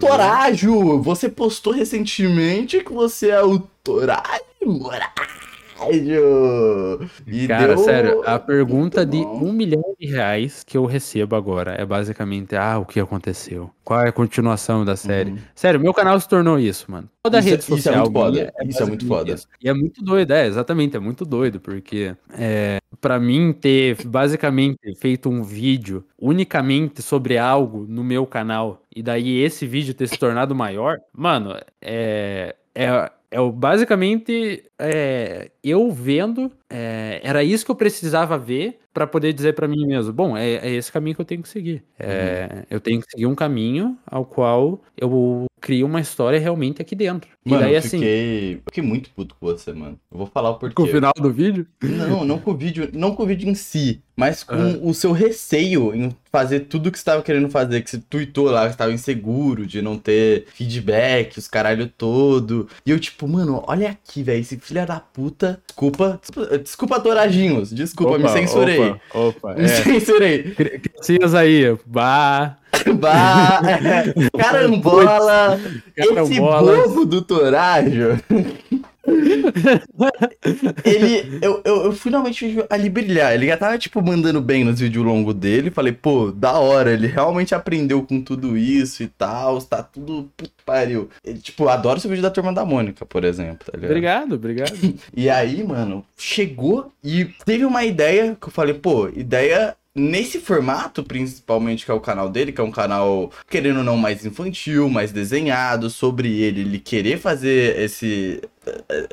Torágio, você postou recentemente que você é o Torágio Morajo. E Cara, deu- sério, a pergunta de um milhão de reais que eu recebo agora é basicamente, ah, o que aconteceu? Qual é a continuação da série? Uhum. Sério, meu canal se tornou isso, mano. Toda Isso é- rede isso é social muito foda, minha isso é muito foda. isso. E é muito doido, é, exatamente, é muito doido, porque é, para mim ter basicamente feito um vídeo unicamente sobre algo no meu canal, e daí esse vídeo ter se tornado maior, mano, é... é é o- basicamente é, eu vendo, é, era isso que eu precisava ver pra poder dizer pra mim mesmo, bom, é, é esse caminho que eu tenho que seguir. É, Eu tenho que seguir um caminho ao qual eu crio uma história realmente aqui dentro. Mano, e daí eu assim, fiquei, fiquei muito puto com você, mano. Eu vou falar o porquê. com o final do vídeo, Não, não com o vídeo, não com o vídeo em si, mas com Aham. o seu receio em fazer tudo que você estava querendo fazer, que você tweetou lá, que você tava inseguro de não ter feedback, os caralho todo. E eu, tipo, mano, olha aqui, velho, esse filho da puta. Desculpa, desculpa, desculpa Torajinhos, desculpa, me Opa, censurei. Opa, opa, Me é. censurei. Criancinhas aí, bah, Bah, é, carambola, esse bobo do Torajo. ele, eu, eu, eu finalmente vi ali brilhar. Ele já tava, tipo, mandando bem nos vídeos longos dele. Falei, pô, da hora. Ele realmente aprendeu com tudo isso e tal. Tá tudo. Que pariu. Ele, tipo, adoro esse vídeo da turma da Mônica, por exemplo, tá ligado? obrigado, obrigado. E aí, mano, chegou e teve uma ideia que eu falei, pô, ideia nesse formato, principalmente, que é o canal dele, que é um canal, querendo ou não, mais infantil, mais desenhado, sobre ele, ele querer fazer esse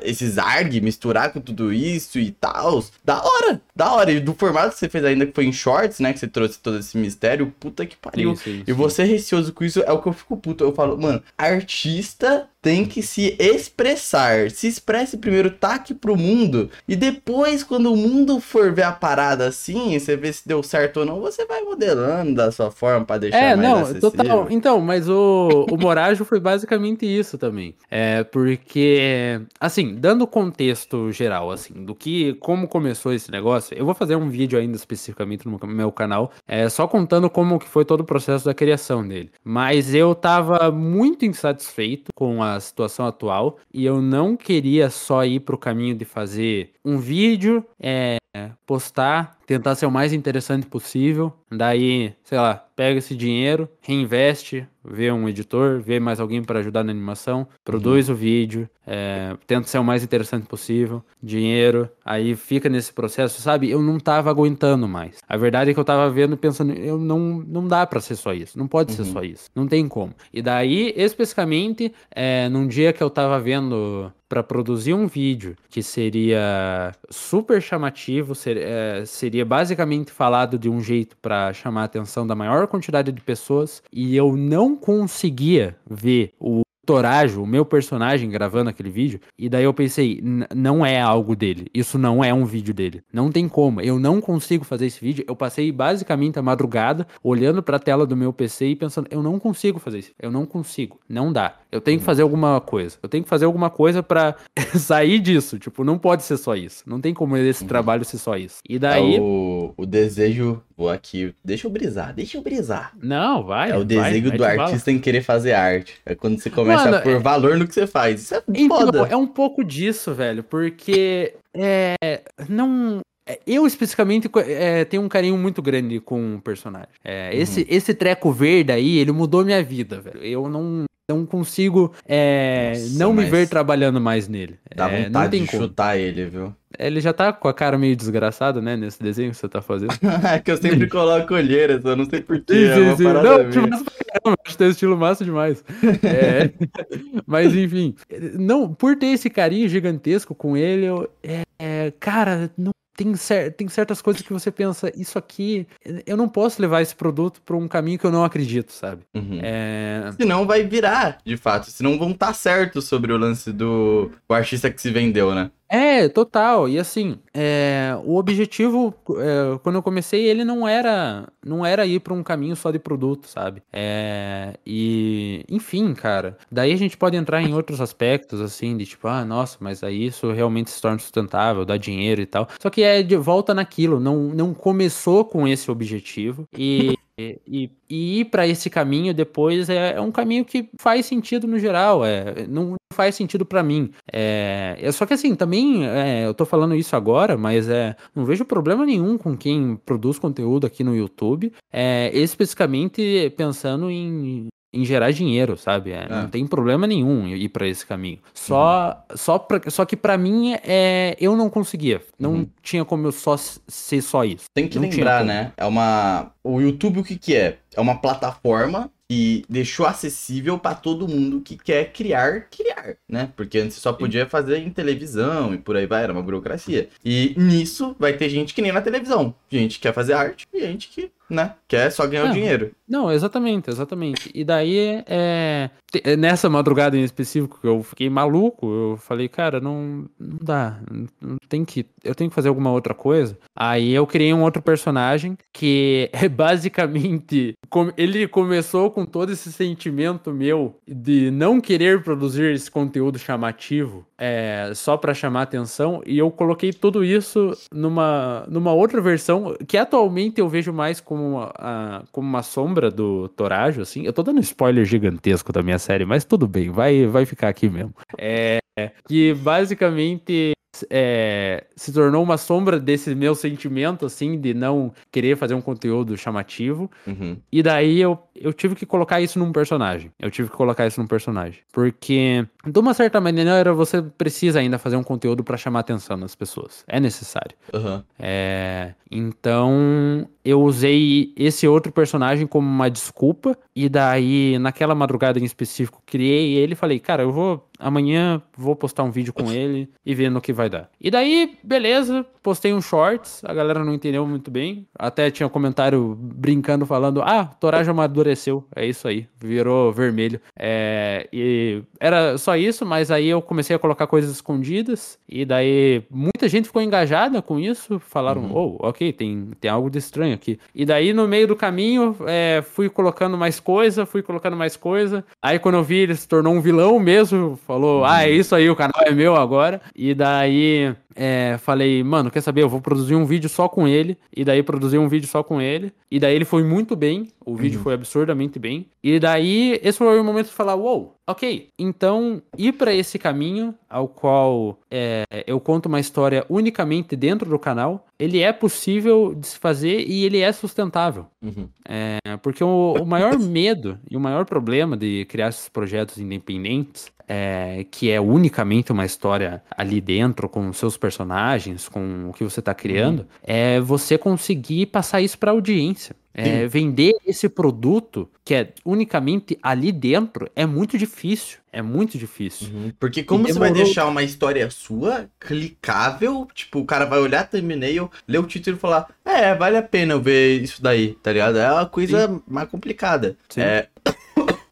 esses ARG, misturar com tudo isso e tal. Da hora, da hora. E do formato que você fez ainda, que foi em shorts, né? Que você trouxe todo esse mistério, puta que pariu. Isso, isso, e você receoso com isso é o que eu fico puto. Eu falo, mano, artista tem que se expressar. Se expresse primeiro, taque pro mundo. E depois, quando o mundo for ver a parada assim, você vê se deu certo ou não, você vai modelando da sua forma para deixar é, mais não, acessível. total. Então, mas o, o Morajo foi basicamente isso também. É, porque, assim, dando contexto geral, assim, do que, como começou esse negócio, eu vou fazer um vídeo ainda especificamente no meu canal, é, só contando como que foi todo o processo da criação dele. Mas eu tava muito insatisfeito com a situação atual e eu não queria só ir para o caminho de fazer um vídeo, é, postar, tentar ser o mais interessante possível, daí, sei lá, pega esse dinheiro, reinveste, vê um editor, vê mais alguém para ajudar na animação, produz uhum. o vídeo, é, tenta ser o mais interessante possível, dinheiro, aí fica nesse processo, sabe? Eu não tava aguentando mais. A verdade é que eu tava vendo pensando, eu não, não dá para ser só isso, não pode uhum. ser só isso, não tem como. E daí, especificamente, é, num dia que eu tava vendo para produzir um vídeo que seria super chamativo, ser, é, seria basicamente falado de um jeito para chamar a atenção da maior quantidade de pessoas, e eu não conseguia ver o Torajo, o meu personagem, gravando aquele vídeo, e daí eu pensei, não é algo dele, isso não é um vídeo dele, não tem como, eu não consigo fazer esse vídeo, eu passei basicamente a madrugada olhando para a tela do meu PC e pensando, eu não consigo fazer isso, eu não consigo, não dá, eu tenho que fazer alguma coisa, eu tenho que fazer alguma coisa para sair disso, tipo, não pode ser só isso, não tem como esse trabalho ser só isso. E daí... É o, o desejo, vou aqui, deixa eu brisar, deixa eu brisar. Não, vai. É o desejo vai, do artista em querer fazer arte, é quando você começa Mano, por é... valor no que você faz. Isso é então, foda. É um pouco disso, velho, porque é, não. É, eu especificamente é, tenho um carinho muito grande com o personagem. É, uhum. esse, esse treco verde aí, ele mudou minha vida, velho. Eu não, não consigo é, Nossa, não me ver trabalhando mais nele. Dá é, vontade de como. chutar ele, viu? Ele já tá com a cara meio desgraçada, né, nesse desenho que você tá fazendo. é que eu sempre coloco olheiras, eu não sei porquê. Sim, sim, é sim. Não, acho massa pra caramba, acho que tem estilo massa demais. É... Mas enfim, não, por ter esse carinho gigantesco com ele, eu, é, é cara, não tem, cer tem certas coisas que você pensa, isso aqui, eu não posso levar esse produto para um caminho que eu não acredito, sabe? Uhum. É... Senão vai virar, de fato. Senão vão estar tá certos sobre o lance do o artista que se vendeu, né? É, total. E assim, é, o objetivo, é, quando eu comecei, ele não era não era ir para um caminho só de produto, sabe? É, e, enfim, cara. Daí a gente pode entrar em outros aspectos, assim, de tipo, ah, nossa, mas aí isso realmente se torna sustentável, dá dinheiro e tal. Só que é de volta naquilo, não, não começou com esse objetivo. E e, e ir para esse caminho depois é, é, um caminho que faz sentido no geral, é, não faz sentido para mim. É, é, só que assim, também é, eu tô falando isso agora, mas é, não vejo problema nenhum com quem produz conteúdo aqui no YouTube, é, especificamente pensando em em gerar dinheiro, sabe? É, é. Não tem problema nenhum ir para esse caminho. Só, uhum. só, pra, só que para mim é, eu não conseguia. Não uhum. tinha como eu só ser só isso. Tem que não lembrar, né? É uma o YouTube o que que é? É uma plataforma que deixou acessível para todo mundo que quer criar, criar, né? Porque antes só podia fazer em televisão e por aí vai, era uma burocracia. E nisso vai ter gente que nem na televisão. Gente que quer fazer arte e gente que né? Quer só ganhar não, o dinheiro. Não, exatamente, exatamente. E daí, é, é, nessa madrugada em específico, que eu fiquei maluco, eu falei, cara, não, não dá, não tem que, eu tenho que fazer alguma outra coisa. Aí eu criei um outro personagem que é basicamente, ele começou com todo esse sentimento meu de não querer produzir esse conteúdo chamativo, é, só para chamar atenção, e eu coloquei tudo isso numa, numa outra versão que atualmente eu vejo mais como como, a, como uma sombra do Torajo, assim. Eu tô dando spoiler gigantesco da minha série, mas tudo bem, vai, vai ficar aqui mesmo. É, que basicamente é, se tornou uma sombra desse meu sentimento, assim, de não querer fazer um conteúdo chamativo. Uhum. E daí eu, eu tive que colocar isso num personagem. Eu tive que colocar isso num personagem. Porque, de uma certa maneira, você precisa ainda fazer um conteúdo para chamar a atenção das pessoas. É necessário. Uhum. É, então, eu usei esse outro personagem como uma desculpa. E daí, naquela madrugada em específico, criei ele e falei, cara, eu vou. Amanhã vou postar um vídeo com ele e ver no que vai dar. E daí, beleza, postei um shorts, a galera não entendeu muito bem. Até tinha um comentário brincando, falando: Ah, Torá já amadureceu. É isso aí, virou vermelho. É, e era só isso, mas aí eu comecei a colocar coisas escondidas. E daí muita gente ficou engajada com isso. Falaram: Uhum. Oh, ok, tem, tem algo de estranho aqui. E daí no meio do caminho, é, fui colocando mais coisa, fui colocando mais coisa. Aí quando eu vi, ele se tornou um vilão mesmo. Falou: Ah, é isso aí, o canal é meu agora. E daí é, falei, mano, quer saber? Eu vou produzir um vídeo só com ele. E daí produzi um vídeo só com ele. E daí ele foi muito bem. O vídeo foi absurdamente bem. E daí, esse foi o momento de falar, uou, ok. Então, ir pra esse caminho, ao qual é, eu conto uma história unicamente dentro do canal, ele é possível de se fazer e ele é sustentável. Uhum. É, porque o, o maior medo e o maior problema de criar esses projetos independentes é, que é unicamente uma história ali dentro, com seus personagens, com o que você está criando, é você conseguir passar isso para audiência. É, vender esse produto que é unicamente ali dentro é muito difícil. É muito difícil. Uhum. Porque como você vai demorou- deixar uma história sua, clicável, tipo, o cara vai olhar thumbnail, ler o título e falar, é, vale a pena eu ver isso daí, tá ligado? É uma coisa mais complicada. Sim. É,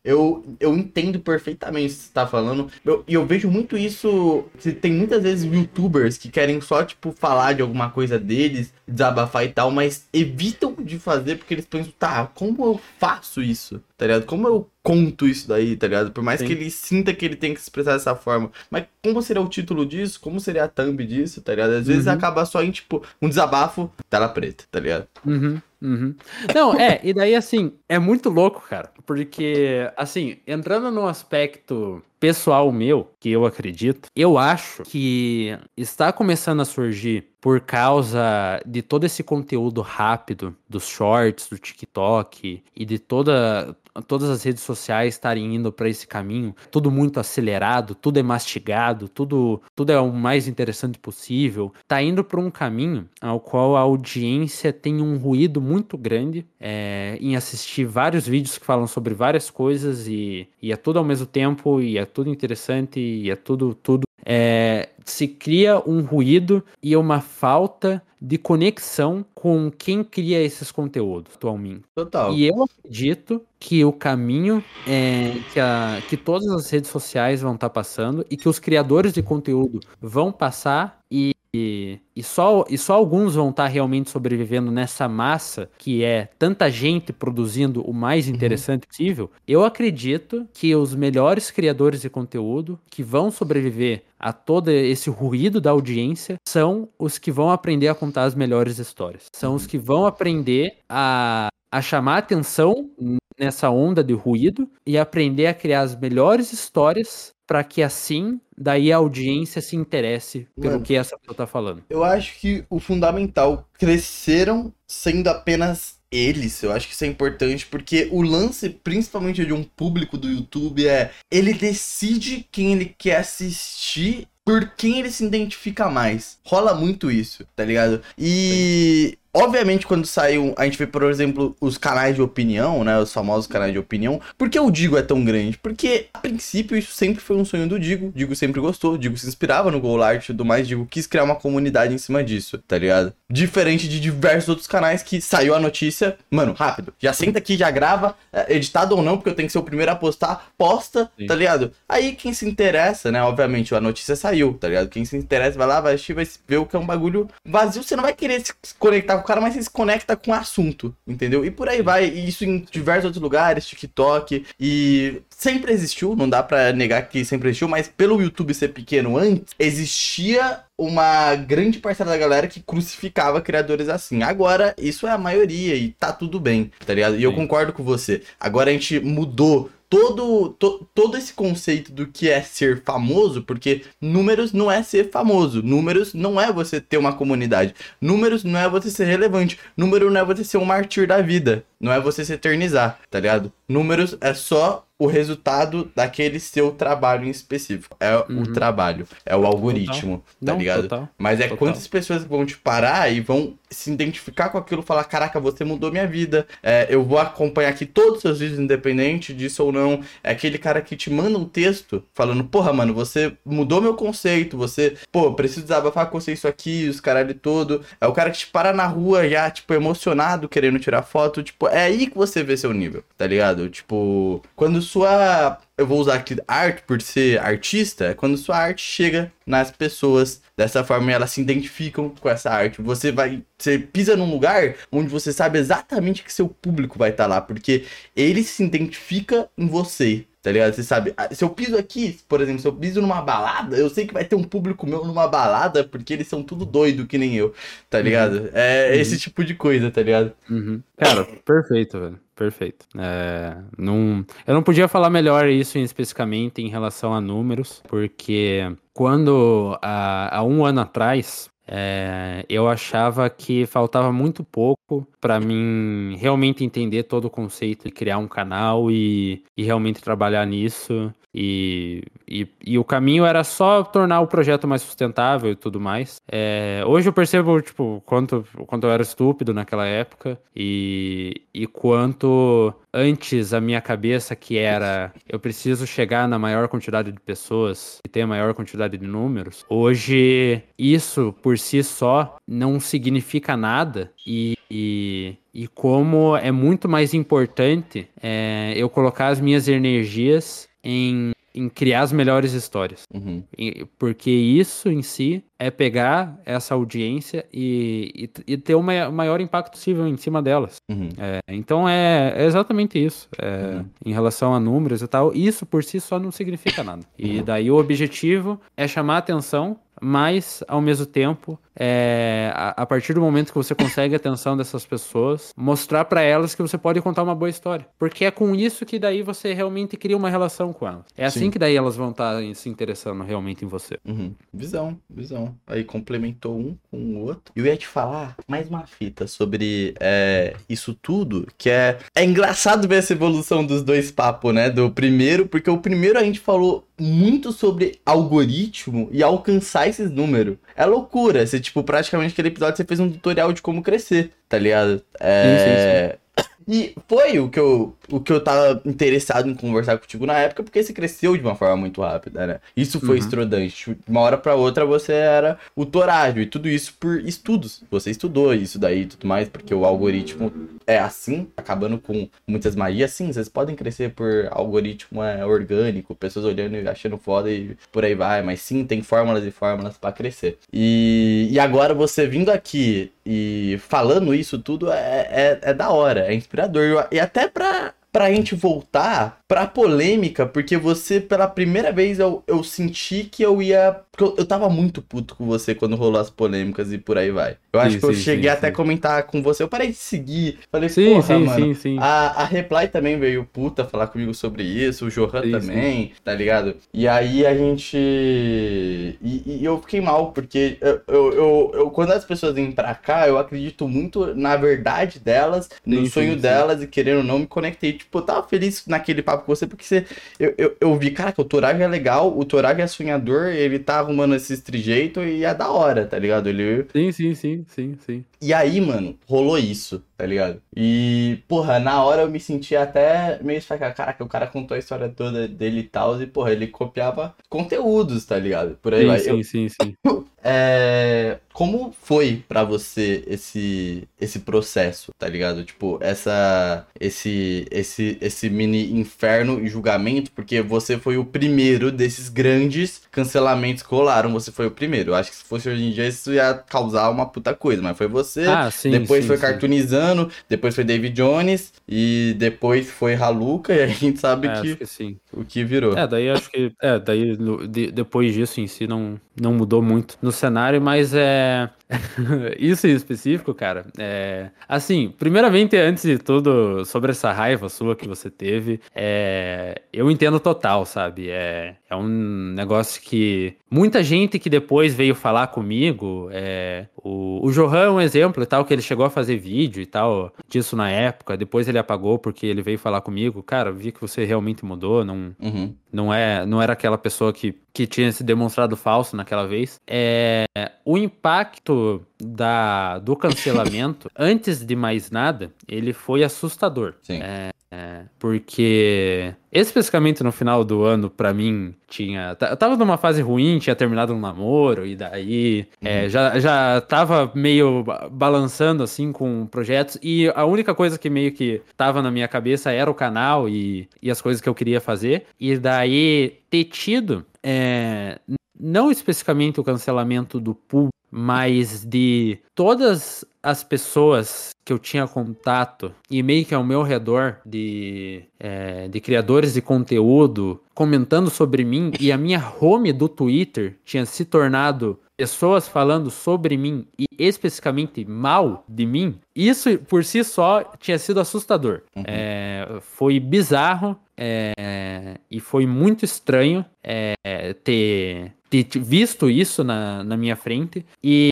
eu, eu entendo perfeitamente o que você tá falando. Eu- E eu, vejo muito isso. Tem muitas vezes youtubers que querem só, tipo, falar de alguma coisa deles, desabafar e tal, mas evitam de fazer porque eles pensam, tá, como eu faço isso? Tá ligado? Como eu conto isso daí, tá ligado? Por mais Sim. que ele sinta que ele tem que se expressar dessa forma. Mas como seria o título disso? Como seria a thumb disso, tá ligado? Às vezes Uhum. acaba só em, tipo, um desabafo, tela preta, tá ligado? Uhum, uhum. Não, é, e daí assim, é muito louco, cara. Porque, assim, entrando no aspecto pessoal meu, que eu acredito, eu acho que está começando a surgir por causa de todo esse conteúdo rápido dos shorts, do TikTok e de toda todas as redes sociais estarem indo para esse caminho, tudo muito acelerado, tudo é mastigado, tudo tudo é o mais interessante possível, tá indo para um caminho ao qual a audiência tem um ruído muito grande é, em assistir vários vídeos que falam sobre várias coisas e, e é tudo ao mesmo tempo e é tudo interessante e é tudo tudo é, se cria um ruído e uma falta de conexão com quem cria esses conteúdos atualmente. Total. E eu acredito que o caminho é que, a, que todas as redes sociais vão estar passando e que os criadores de conteúdo vão passar e, e, e só, e só alguns vão estar realmente sobrevivendo nessa massa que é tanta gente produzindo o mais interessante possível. Eu acredito que os melhores criadores de conteúdo que vão sobreviver a todo esse ruído da audiência são os que vão aprender a contar as melhores histórias. São os que vão aprender a, a chamar atenção nessa onda de ruído e aprender a criar as melhores histórias para que assim daí a audiência se interesse pelo Mano. que essa pessoa tá falando. Eu acho que o fundamental cresceram sendo apenas eles. Eu acho que isso é importante porque o lance, principalmente de um público do YouTube, é ele decide quem ele quer assistir por quem ele se identifica mais. Rola muito isso, tá ligado? E obviamente quando saiu, a gente vê, por exemplo, os canais de opinião, né, os famosos canais de opinião. Por que o Digo é tão grande? Porque a princípio isso sempre foi um sonho do Digo. Digo sempre gostou, Digo se inspirava no Golart e tudo mais, Digo quis criar uma comunidade em cima disso, tá ligado? Diferente de diversos outros canais que saiu a notícia, mano, rápido. Já senta aqui, já grava, é, editado ou não, porque eu tenho que ser o primeiro a postar, posta, Sim. tá ligado? Aí quem se interessa, né, obviamente a notícia saiu, tá ligado? Quem se interessa vai lá, vai assistir, vai ver o que é um bagulho vazio, você não vai querer se conectar com cara, você se conecta com o assunto, entendeu? E por aí vai, e isso em diversos outros lugares, TikTok, e sempre existiu, não dá pra negar que sempre existiu, mas pelo YouTube ser pequeno antes, existia uma grande parcela da galera que crucificava criadores assim. Agora, isso é a maioria e tá tudo bem, tá ligado? E eu Sim. concordo com você. Agora a gente mudou todo, to- todo esse conceito do que é ser famoso, porque números não é ser famoso, números não é você ter uma comunidade, números não é você ser relevante, número não é você ser um mártir da vida, não é você se eternizar, tá ligado? Números é só o resultado daquele seu trabalho em específico. É uhum. o trabalho, é o algoritmo, total. tá Não, ligado? Total. Mas é total. quantas pessoas vão te parar e vão se identificar com aquilo, falar, caraca, você mudou minha vida, é, eu vou acompanhar aqui todos os seus vídeos, independente disso ou não. É aquele cara que te manda um texto falando, porra, mano, você mudou meu conceito, você, pô, preciso desabafar com você isso aqui, os caralho todo. É o cara que te para na rua já, tipo, emocionado, querendo tirar foto, tipo, é aí que você vê seu nível, tá ligado? Tipo, quando sua eu vou usar aqui arte por ser artista, é quando sua arte chega nas pessoas dessa forma elas se identificam com essa arte. Você vai, você pisa num lugar onde você sabe exatamente que seu público vai estar tá lá, porque ele se identifica em você. Tá ligado? Você sabe, ah, se eu piso aqui, por exemplo, se eu piso numa balada, eu sei que vai ter um público meu numa balada, porque eles são tudo doido que nem eu, tá uhum. ligado? Uhum. É uhum. esse tipo de coisa, tá ligado? Uhum. Cara, perfeito, velho. Perfeito. É, não, eu não podia falar melhor isso especificamente em relação a números, porque quando há, há um ano atrás é, eu achava que faltava muito pouco para mim realmente entender todo o conceito de criar um canal e, e realmente trabalhar nisso. E, e, e, o caminho era só tornar o projeto mais sustentável e tudo mais. É, hoje eu percebo, tipo, quanto, quanto eu era estúpido naquela época e, e quanto antes a minha cabeça que era eu preciso chegar na maior quantidade de pessoas e ter a maior quantidade de números. Hoje isso por si só não significa nada e, e, e como é muito mais importante é, eu colocar as minhas energias em, em criar as melhores histórias. Uhum. E, porque isso em si é pegar essa audiência e, e, e, ter o maior impacto possível em cima delas. Uhum. É, então é, é, exatamente isso. É, uhum. Em relação a números e tal, isso por si só não significa nada. E uhum. daí o objetivo é chamar a atenção mas ao mesmo tempo, é, a, a, partir do momento que você consegue a atenção dessas pessoas, mostrar para elas que você pode contar uma boa história, porque é com isso que daí você realmente cria uma relação com elas. É assim Sim. que daí elas vão estar tá se interessando realmente em você. Uhum. Visão, visão. Aí complementou um com o outro. E eu ia te falar mais uma fita sobre é, isso tudo, que é é engraçado ver essa evolução dos dois papos, né? Do primeiro, porque o primeiro a gente falou muito sobre algoritmo e alcançar esses números. É loucura. Você, tipo, praticamente aquele episódio você fez um tutorial de como crescer, tá ligado? É... Sim, sim, sim. E foi o que eu, o que eu tava interessado em conversar contigo na época, porque você cresceu de uma forma muito rápida, né? Isso foi uhum. estrodante. Tipo, de uma hora para outra você era o torágio, e tudo isso por estudos. Você estudou isso daí e tudo mais, porque o algoritmo é assim, acabando com muitas magias. Sim, vocês podem crescer por algoritmo é, orgânico, pessoas olhando e achando foda e por aí vai, mas sim, tem fórmulas e fórmulas para crescer. E, e agora você vindo aqui e falando isso tudo é, é, é da hora, é inspirador. E até pra, pra gente voltar pra polêmica, porque você, pela primeira vez, eu, eu senti que eu ia. Eu, eu tava muito puto com você quando rolou as polêmicas e por aí vai. Eu acho sim, que eu sim, cheguei sim, até a comentar com você. Eu parei de seguir. Falei, sim, porra, sim, mano. Sim, sim. A, a Reply também veio puta falar comigo sobre isso. O Johan também, tá ligado? E aí a gente. E, e, eu fiquei mal, porque eu, eu, eu, quando as pessoas vêm pra cá, eu acredito muito na verdade delas, no sonho delas e querendo ou não me conectei. Tipo, eu tava feliz naquele papo papo com você, porque você, eu, eu, eu vi, cara, que o Torag é legal, o Torag é sonhador, ele tá arrumando esses trejeitos e é da hora, tá ligado? Ele... Sim, sim, sim, sim, sim. E aí, mano, rolou isso, tá ligado? E, porra, na hora eu me senti até meio cara Caraca, o cara contou a história toda dele e tal, e, porra, ele copiava conteúdos, tá ligado? Por aí sim, vai. Sim, eu... sim, sim. É... Como foi para você esse esse processo, tá ligado? Tipo, essa esse esse esse mini inferno e julgamento, porque você foi o primeiro desses grandes cancelamentos que rolaram, você foi o primeiro. Eu acho que se fosse hoje em dia isso ia causar uma puta coisa, mas foi você. Ah, sim, depois sim, foi sim. cartoonizando, depois foi David Jones e depois foi Haluka e a gente sabe é, que, que o que virou. É, daí acho que é, daí de, depois disso em si não não mudou muito no cenário, mas é Isso em específico, cara, é... Assim, primeiramente, antes de tudo, sobre essa raiva sua que você teve, é... eu entendo total, sabe? É... é um negócio que muita gente que depois veio falar comigo, é... o, o Johan é um exemplo e tal, que ele chegou a fazer vídeo e tal disso na época, depois ele apagou porque ele veio falar comigo, cara, vi que você realmente mudou, não, uhum. não, é, não era aquela pessoa que, que tinha se demonstrado falso naquela vez. É... O impacto da, do cancelamento, antes de mais nada, ele foi assustador. Sim. É, é, porque, especificamente no final do ano, para mim, tinha. Eu tava numa fase ruim, tinha terminado um namoro, e daí é, uhum. é, já, já tava meio balançando assim com projetos, e a única coisa que meio que tava na minha cabeça era o canal e, e as coisas que eu queria fazer, e daí ter tido. É, não especificamente o cancelamento do público, mas de todas as pessoas que eu tinha contato e meio que ao meu redor de, é, de criadores de conteúdo comentando sobre mim e a minha home do Twitter tinha se tornado pessoas falando sobre mim e especificamente mal de mim, isso por si só tinha sido assustador. Uhum. É, foi bizarro é, e foi muito estranho é, ter ter visto isso na, na minha frente. E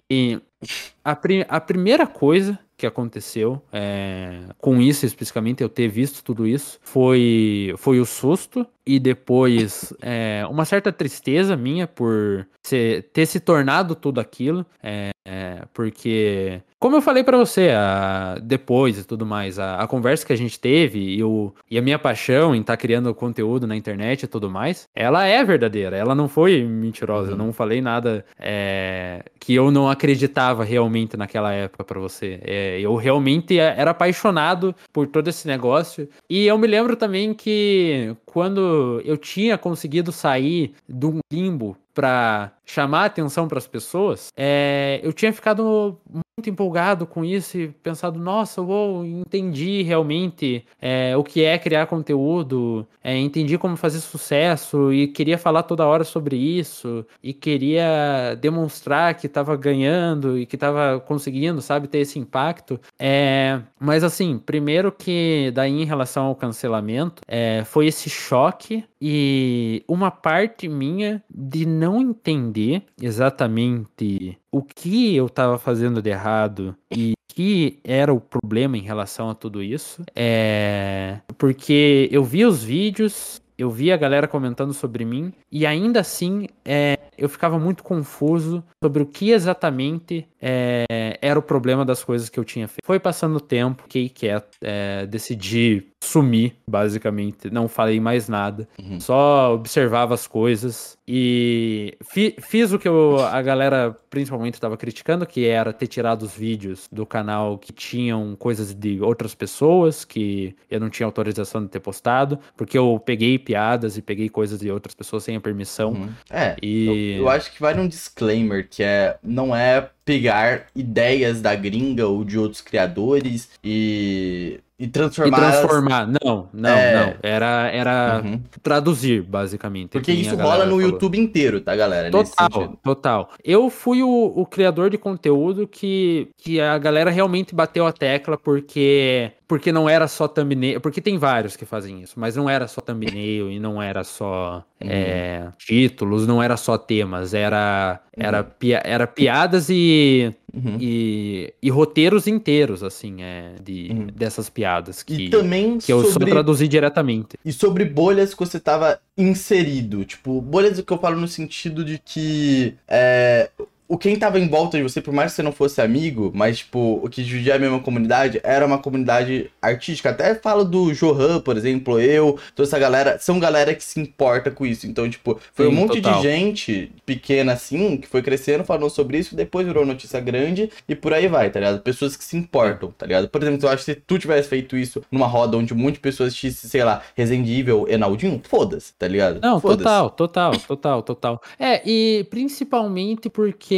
a, a primeira coisa que aconteceu é, com isso especificamente, eu ter visto tudo isso, foi, foi o susto e depois é, uma certa tristeza minha por ser, ter se tornado tudo aquilo, é, é porque como eu falei para você a, depois e tudo mais, a, a, conversa que a gente teve e, o, e a minha paixão em estar tá criando conteúdo na internet e tudo mais, ela é verdadeira, ela não foi mentirosa, uhum. eu não falei nada é, que eu não acreditava realmente naquela época para você. É, eu realmente era apaixonado por todo esse negócio e eu me lembro também que quando eu tinha conseguido sair de um limbo para chamar atenção para as pessoas, é, eu tinha ficado muito empolgado com isso e pensado, nossa, eu entendi realmente é, o que é criar conteúdo, é, entendi como fazer sucesso e queria falar toda hora sobre isso e queria demonstrar que estava ganhando e que estava conseguindo, sabe, ter esse impacto. É, mas assim, primeiro que daí em relação ao cancelamento, é, foi esse choque e uma parte minha de não entender exatamente o que eu estava fazendo de errado e que era o problema em relação a tudo isso. É porque eu vi os vídeos, eu vi a galera comentando sobre mim e ainda assim é, eu ficava muito confuso sobre o que exatamente é, era o problema das coisas que eu tinha feito. Foi passando o tempo, fiquei quieto, é, decidi sumir, basicamente. Não falei mais nada. Uhum. Só observava as coisas. E fi, fiz o que eu, a galera principalmente estava criticando, que era ter tirado os vídeos do canal que tinham coisas de outras pessoas, que eu não tinha autorização de ter postado, porque eu peguei piadas e peguei coisas de outras pessoas sem a permissão. Uhum. É, e... eu, eu acho que vai num disclaimer, que é não é pegar ideias da gringa ou de outros criadores e e transformar. E transformar. Não, não, é... não. Era, era uhum. traduzir, basicamente. Porque isso rola no falou. YouTube inteiro, tá, galera? Total, total. Eu fui o, o criador de conteúdo que, que a galera realmente bateu a tecla porque porque não era só thumbnail, porque tem vários que fazem isso, mas não era só thumbnail e não era só uhum. é, títulos, não era só temas, era, era, uhum. pia, era piadas e, uhum. e, e, roteiros inteiros, assim, é, de, uhum. dessas piadas que, e também que eu sobre, só traduzi diretamente. E sobre bolhas que você tava inserido, tipo, bolhas que eu falo no sentido de que é, o quem tava em volta de você, por mais que você não fosse amigo, mas, tipo, o que dividia a mesma comunidade era uma comunidade artística. Até falo do Johan, por exemplo, eu, toda essa galera, são galera que se importa com isso. Então, tipo, foi Sim, um monte total. de gente pequena assim, que foi crescendo, falando sobre isso, depois virou notícia grande e por aí vai, tá ligado? Pessoas que se importam, tá ligado? Por exemplo, eu acho que se tu tivesse feito isso numa roda onde um monte de pessoas assistissem, sei lá, Resendível, Enaldinho, foda-se, tá ligado? Não, total, total, total, total. É, e principalmente porque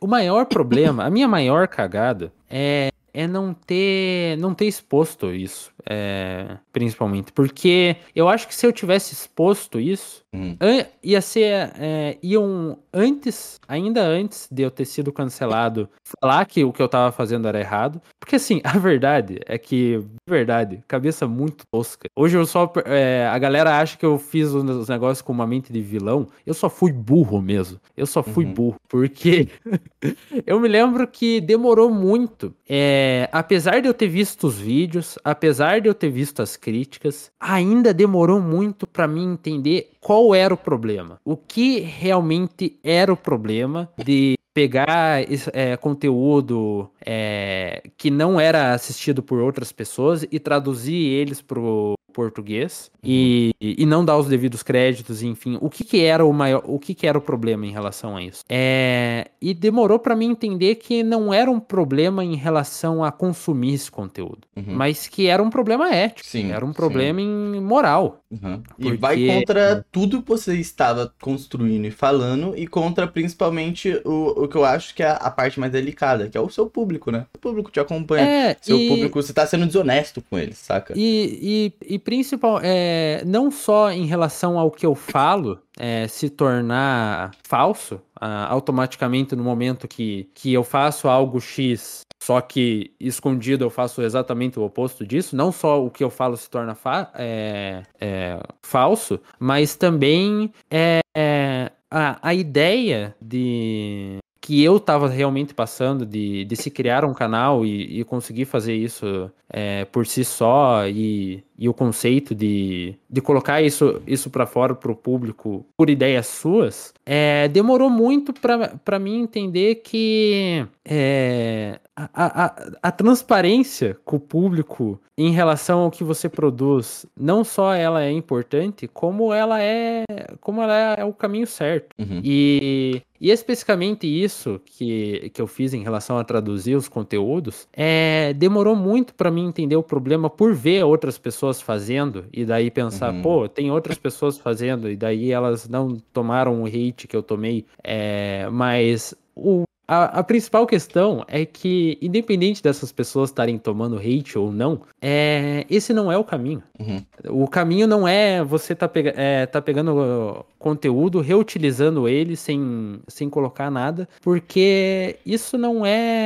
o maior problema, a minha maior cagada é, é não ter não ter exposto isso, é, principalmente, porque eu acho que se eu tivesse exposto isso, an- ia ser é, iam antes, ainda antes de eu ter sido cancelado, falar que o que eu tava fazendo era errado, porque assim, a verdade é que, de verdade, cabeça muito tosca. Hoje eu só é, a galera acha que eu fiz os negócios com uma mente de vilão, eu só fui burro mesmo. Eu só fui Uhum. burro, porque eu me lembro que demorou muito. É, apesar de eu ter visto os vídeos, apesar de eu ter visto as críticas, ainda demorou muito pra mim entender qual era o problema. O que realmente era o problema de pegar é, conteúdo é, que não era assistido por outras pessoas e traduzir eles pro português e, e não dar os devidos créditos, enfim, o que, que era o maior, o que, que era o problema em relação a isso? É, e demorou pra mim entender que não era um problema em relação a consumir esse conteúdo, Uhum. mas que era um problema ético, Sim, era um sim. problema em moral. Uhum. E Porque- vai contra tudo que você estava construindo e falando, e contra principalmente o, o que eu acho que é a parte mais delicada, que é o seu público, né? O público te acompanha. É, Seu e- público, você tá sendo desonesto com eles, saca? E, e, e principal, é, não só em relação ao que eu falo é, se tornar falso ah, automaticamente no momento que, que eu faço algo X, só que escondido eu faço exatamente o oposto disso, não só o que eu falo se torna fa- é, é, falso, mas também é, é, a, a ideia de que eu tava realmente passando de, de se criar um canal e, e conseguir fazer isso é, por si só e, e o conceito de, de colocar isso, isso para fora pro público por ideias suas, é, demorou muito para mim entender que é, a, a, a transparência com o público em relação ao que você produz, não só ela é importante, como ela é como ela é o caminho certo. Uhum. E, e especificamente isso que, que eu fiz em relação a traduzir os conteúdos, é, demorou muito para mim entender o problema por ver outras pessoas fazendo e daí pensar, Uhum. pô, tem outras pessoas fazendo e daí elas não tomaram o hate que eu tomei, é, mas o a, a, principal questão é que, independente dessas pessoas estarem tomando hate ou não, é, esse não é o caminho. Uhum. O caminho não é você tá, pega, é, tá pegando conteúdo, reutilizando ele sem, sem colocar nada, porque isso não é.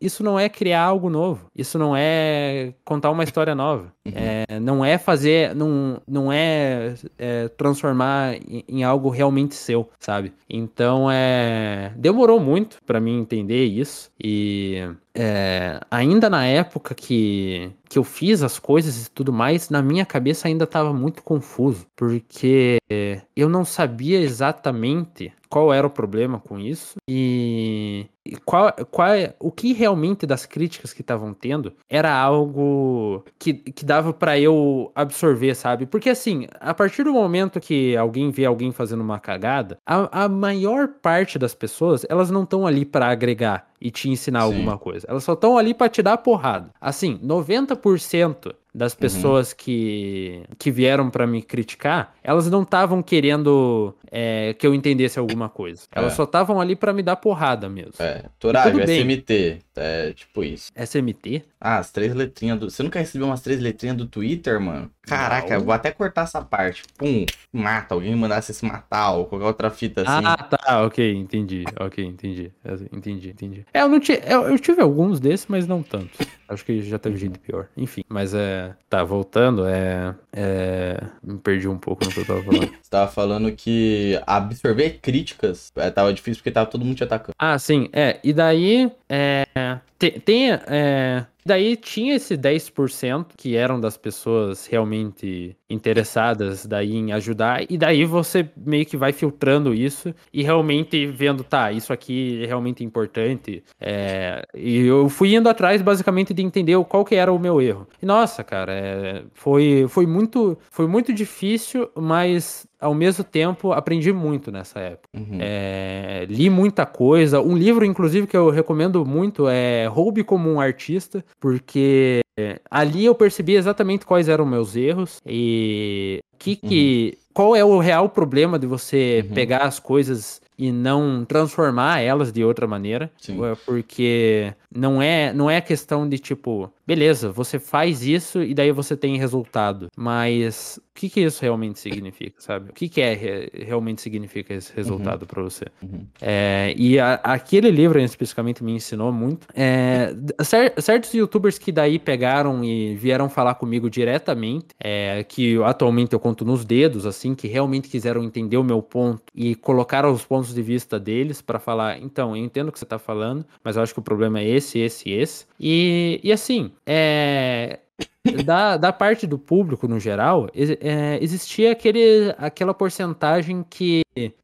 Isso não é criar algo novo. Isso não é contar uma história nova. Uhum. É, não é fazer. Não, não é, é transformar em, em, algo realmente seu, sabe? Então é. Demorou muito para mim entender isso. E é, ainda na época que, que eu fiz as coisas e tudo mais, na minha cabeça ainda estava muito confuso. Porque eu não sabia exatamente qual era o problema com isso e, qual, qual o que realmente das críticas que estavam tendo era algo que, que dava para eu absorver, sabe? Porque assim, a partir do momento que alguém vê alguém fazendo uma cagada, a, a maior parte das pessoas, elas não estão ali para agregar e te ensinar Sim. alguma coisa. Elas só estão ali para te dar porrada. Assim, 90% das pessoas uhum. que, que vieram para me criticar, elas não estavam querendo é, que eu entendesse alguma coisa. Elas é. só estavam ali para me dar porrada mesmo. É, Torário, SMT, é tipo isso. SMT? Ah, as três letrinhas do... Você nunca recebeu umas três letrinhas do Twitter, mano? Caraca, não. vou até cortar essa parte. Pum, mata, alguém mandasse se matar ou qualquer outra fita assim. Ah, tá, ok, entendi, ok, entendi, entendi, entendi. É, eu, não tive, eu, eu tive alguns desses, mas não tantos. Acho que já teve gente pior. Enfim, mas é... Tá, voltando, é... é... Me perdi um pouco no que eu tava falando. Você tava falando que absorver críticas é, tava difícil porque tava todo mundo te atacando. Ah, sim, é. E daí, é... Tem, tem é... Daí tinha esse 10% que eram das pessoas realmente interessadas daí em ajudar, e daí você meio que vai filtrando isso e realmente vendo, tá, isso aqui é realmente importante. É... E eu fui indo atrás basicamente de entender qual que era o meu erro. E nossa, cara, é... foi, foi, muito, foi muito difícil, mas ao mesmo tempo aprendi muito nessa época. Uhum. É... Li muita coisa. Um livro, inclusive, que eu recomendo muito é Roube como um Artista porque ali eu percebi exatamente quais eram meus erros e que que uhum. qual é o real problema de você uhum. pegar as coisas e não transformar elas de outra maneira, Sim. porque não é não é questão de tipo, beleza, você faz isso e daí você tem resultado, mas o que que isso realmente significa, sabe? O que que é re- realmente significa esse resultado pra você? Uhum. É, e a- aquele livro especificamente me ensinou muito. É, cer- certos youtubers que daí pegaram e vieram falar comigo diretamente, é, que atualmente eu conto nos dedos, assim, que realmente quiseram entender o meu ponto e colocaram os pontos de vista deles pra falar, então, eu entendo o que você tá falando, mas eu acho que o problema é esse, esse e esse. E, e assim, é, da, da parte do público no geral, é, existia aquele, aquela porcentagem que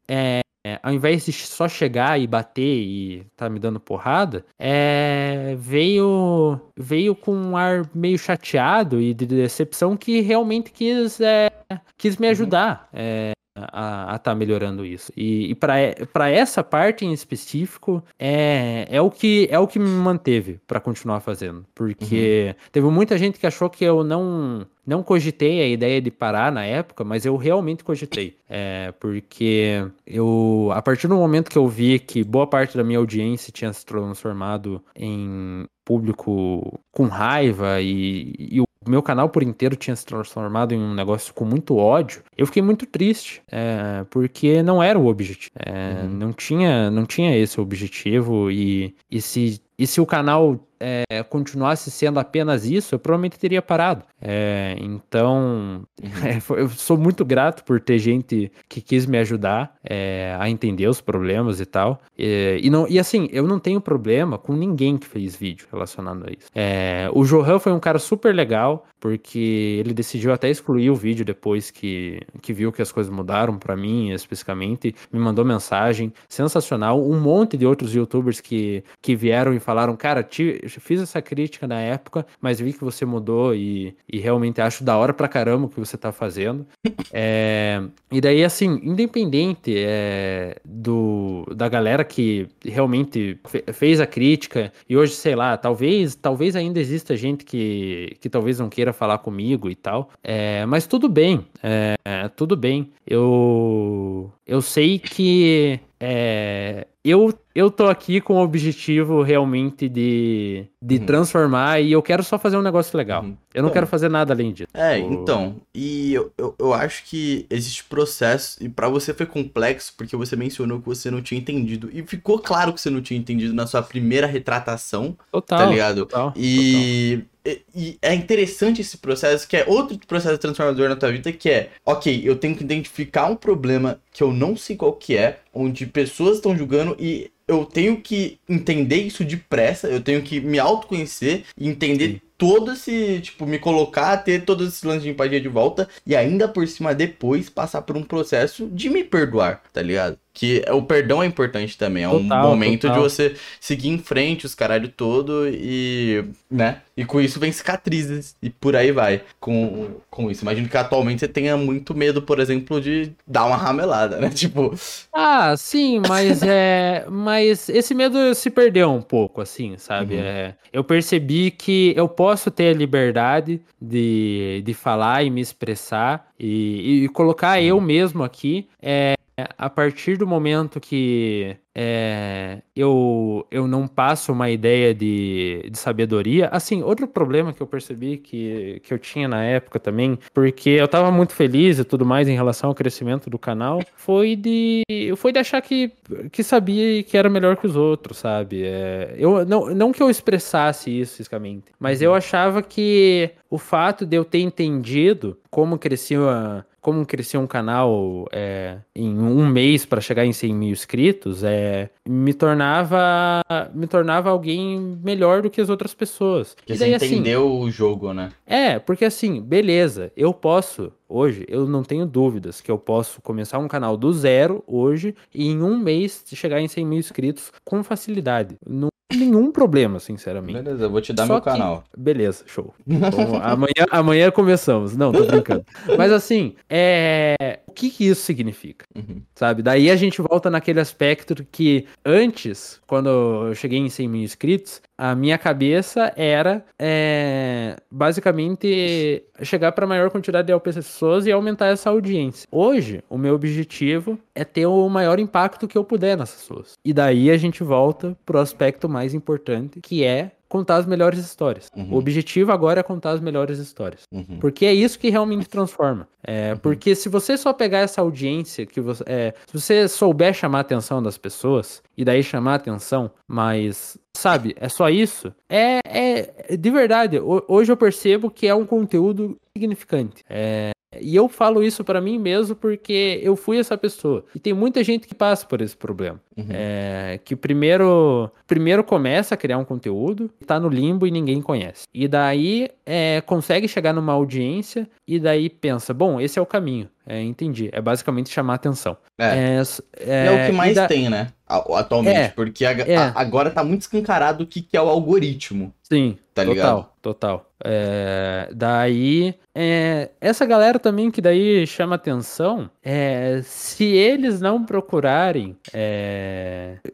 é, ao invés de só chegar e bater e tá me dando porrada, é, veio veio com um ar meio chateado e de decepção que realmente quis, é, quis me ajudar. é, a estar melhorando isso. E, e para essa parte em específico, é, é, o, que, é o que me manteve para continuar fazendo. Porque teve muita gente que achou que eu não, não cogitei a ideia de parar na época, mas eu realmente cogitei. É, porque eu, a partir do momento que eu vi que boa parte da minha audiência tinha se transformado em público com raiva e, e o meu canal por inteiro tinha se transformado em um negócio com muito ódio, eu fiquei muito triste, é, porque não era o objetivo. É, Uhum. não, tinha, não tinha esse objetivo e, e, se, e se o canal é, continuasse sendo apenas isso, eu provavelmente teria parado. É, então, é, eu sou muito grato por ter gente que quis me ajudar é, a entender os problemas e tal. É, e, não, e assim, eu não tenho problema com ninguém que fez vídeo relacionado a isso. É, o Johan foi um cara super legal, porque ele decidiu até excluir o vídeo depois que, que viu que as coisas mudaram pra mim, especificamente. Me mandou mensagem sensacional. Um monte de outros youtubers que, que vieram e falaram: Cara, te, fiz essa crítica na época, mas vi que você mudou e, e realmente acho da hora pra caramba o que você tá fazendo. É, e daí, assim, independente é, do, da galera que realmente fe- fez a crítica, e hoje, sei lá, talvez, talvez ainda exista gente que, que talvez não queira falar comigo e tal, é, mas tudo bem, é, tudo bem. Eu, eu sei que é, eu, eu tô aqui com o objetivo realmente de, de Uhum. transformar e eu quero só fazer um negócio legal. Uhum. Eu não quero fazer nada além disso. É, então, e eu, eu, eu acho que existe processo, e pra você foi complexo, porque você mencionou que você não tinha entendido, e ficou claro que você não tinha entendido na sua primeira retratação, Total. tá ligado? Total, E, e- e é interessante esse processo, que é outro processo transformador na tua vida, que é, ok, eu tenho que identificar um problema que eu não sei qual que é, onde pessoas estão julgando e eu tenho que entender isso depressa, eu tenho que me autoconhecer e entender Sim. Todo esse, tipo, me colocar, ter todo esse lance de empatia de volta e ainda por cima depois passar por um processo de me perdoar, tá ligado? Que o perdão é importante também, é um Total, momento total. de você seguir em frente os caralho todo e, né? E com isso vem cicatrizes e por aí vai com, com isso. Imagino que atualmente você tenha muito medo, por exemplo, de dar uma ramelada, né? Tipo, Ah, sim, mas é. Mas esse medo se perdeu um pouco, assim, sabe? Uhum. É, eu percebi que eu posso ter a liberdade de, de falar e me expressar e, e colocar eu mesmo aqui. É, a partir do momento que é, eu, eu não passo uma ideia de, de sabedoria. Assim, outro problema que eu percebi que, que eu tinha na época também, porque eu tava muito feliz e tudo mais em relação ao crescimento do canal, foi de, foi de achar que, que sabia e que era melhor que os outros, sabe? É, eu, não, não que eu expressasse isso fisicamente, mas eu achava que o fato de eu ter entendido como crescia como crescia um canal é, em um mês para chegar em 100 mil inscritos, é, me tornava me tornava alguém melhor do que as outras pessoas. que E você assim, entendeu o jogo, né? é, porque assim, beleza, eu posso, hoje, eu não tenho dúvidas que eu posso começar um canal do zero hoje e em um mês chegar em 100 mil inscritos com facilidade. Não nenhum problema, sinceramente. Beleza, eu vou te dar Só meu que- canal. Beleza, show. Então, amanhã, amanhã começamos. Não, tô brincando. Mas assim, é... o que, que isso significa? Uhum. Sabe? Daí a gente volta naquele aspecto que antes, quando eu cheguei em 100 mil inscritos, a minha cabeça era é, basicamente chegar para a maior quantidade de pessoas e aumentar essa audiência. Hoje, o meu objetivo é ter o maior impacto que eu puder nessas pessoas. E daí a gente volta pro aspecto mais importante, que é contar as melhores histórias. Uhum. O objetivo agora é contar as melhores histórias. Uhum. Porque é isso que realmente transforma. É, Porque se você só pegar essa audiência, que você, é, se você souber chamar a atenção das pessoas, e daí chamar a atenção, mas, sabe, é só isso, é, é de verdade, ho- hoje eu percebo que é um conteúdo significante. É, e eu falo isso pra mim mesmo porque eu fui essa pessoa. E tem muita gente que passa por esse problema. Uhum. É, que primeiro, primeiro começa a criar um conteúdo, tá no limbo e ninguém conhece. E daí é, consegue chegar numa audiência e daí pensa, bom, esse é o caminho. É, entendi. É basicamente chamar atenção. É. É, s- É, o que mais da- tem, né? Atualmente. É, porque a- é. a- agora tá muito escancarado o que, que é o algoritmo. Sim, Tá total, ligado? total. É, daí, é, essa galera também que daí chama atenção, é, se eles não procurarem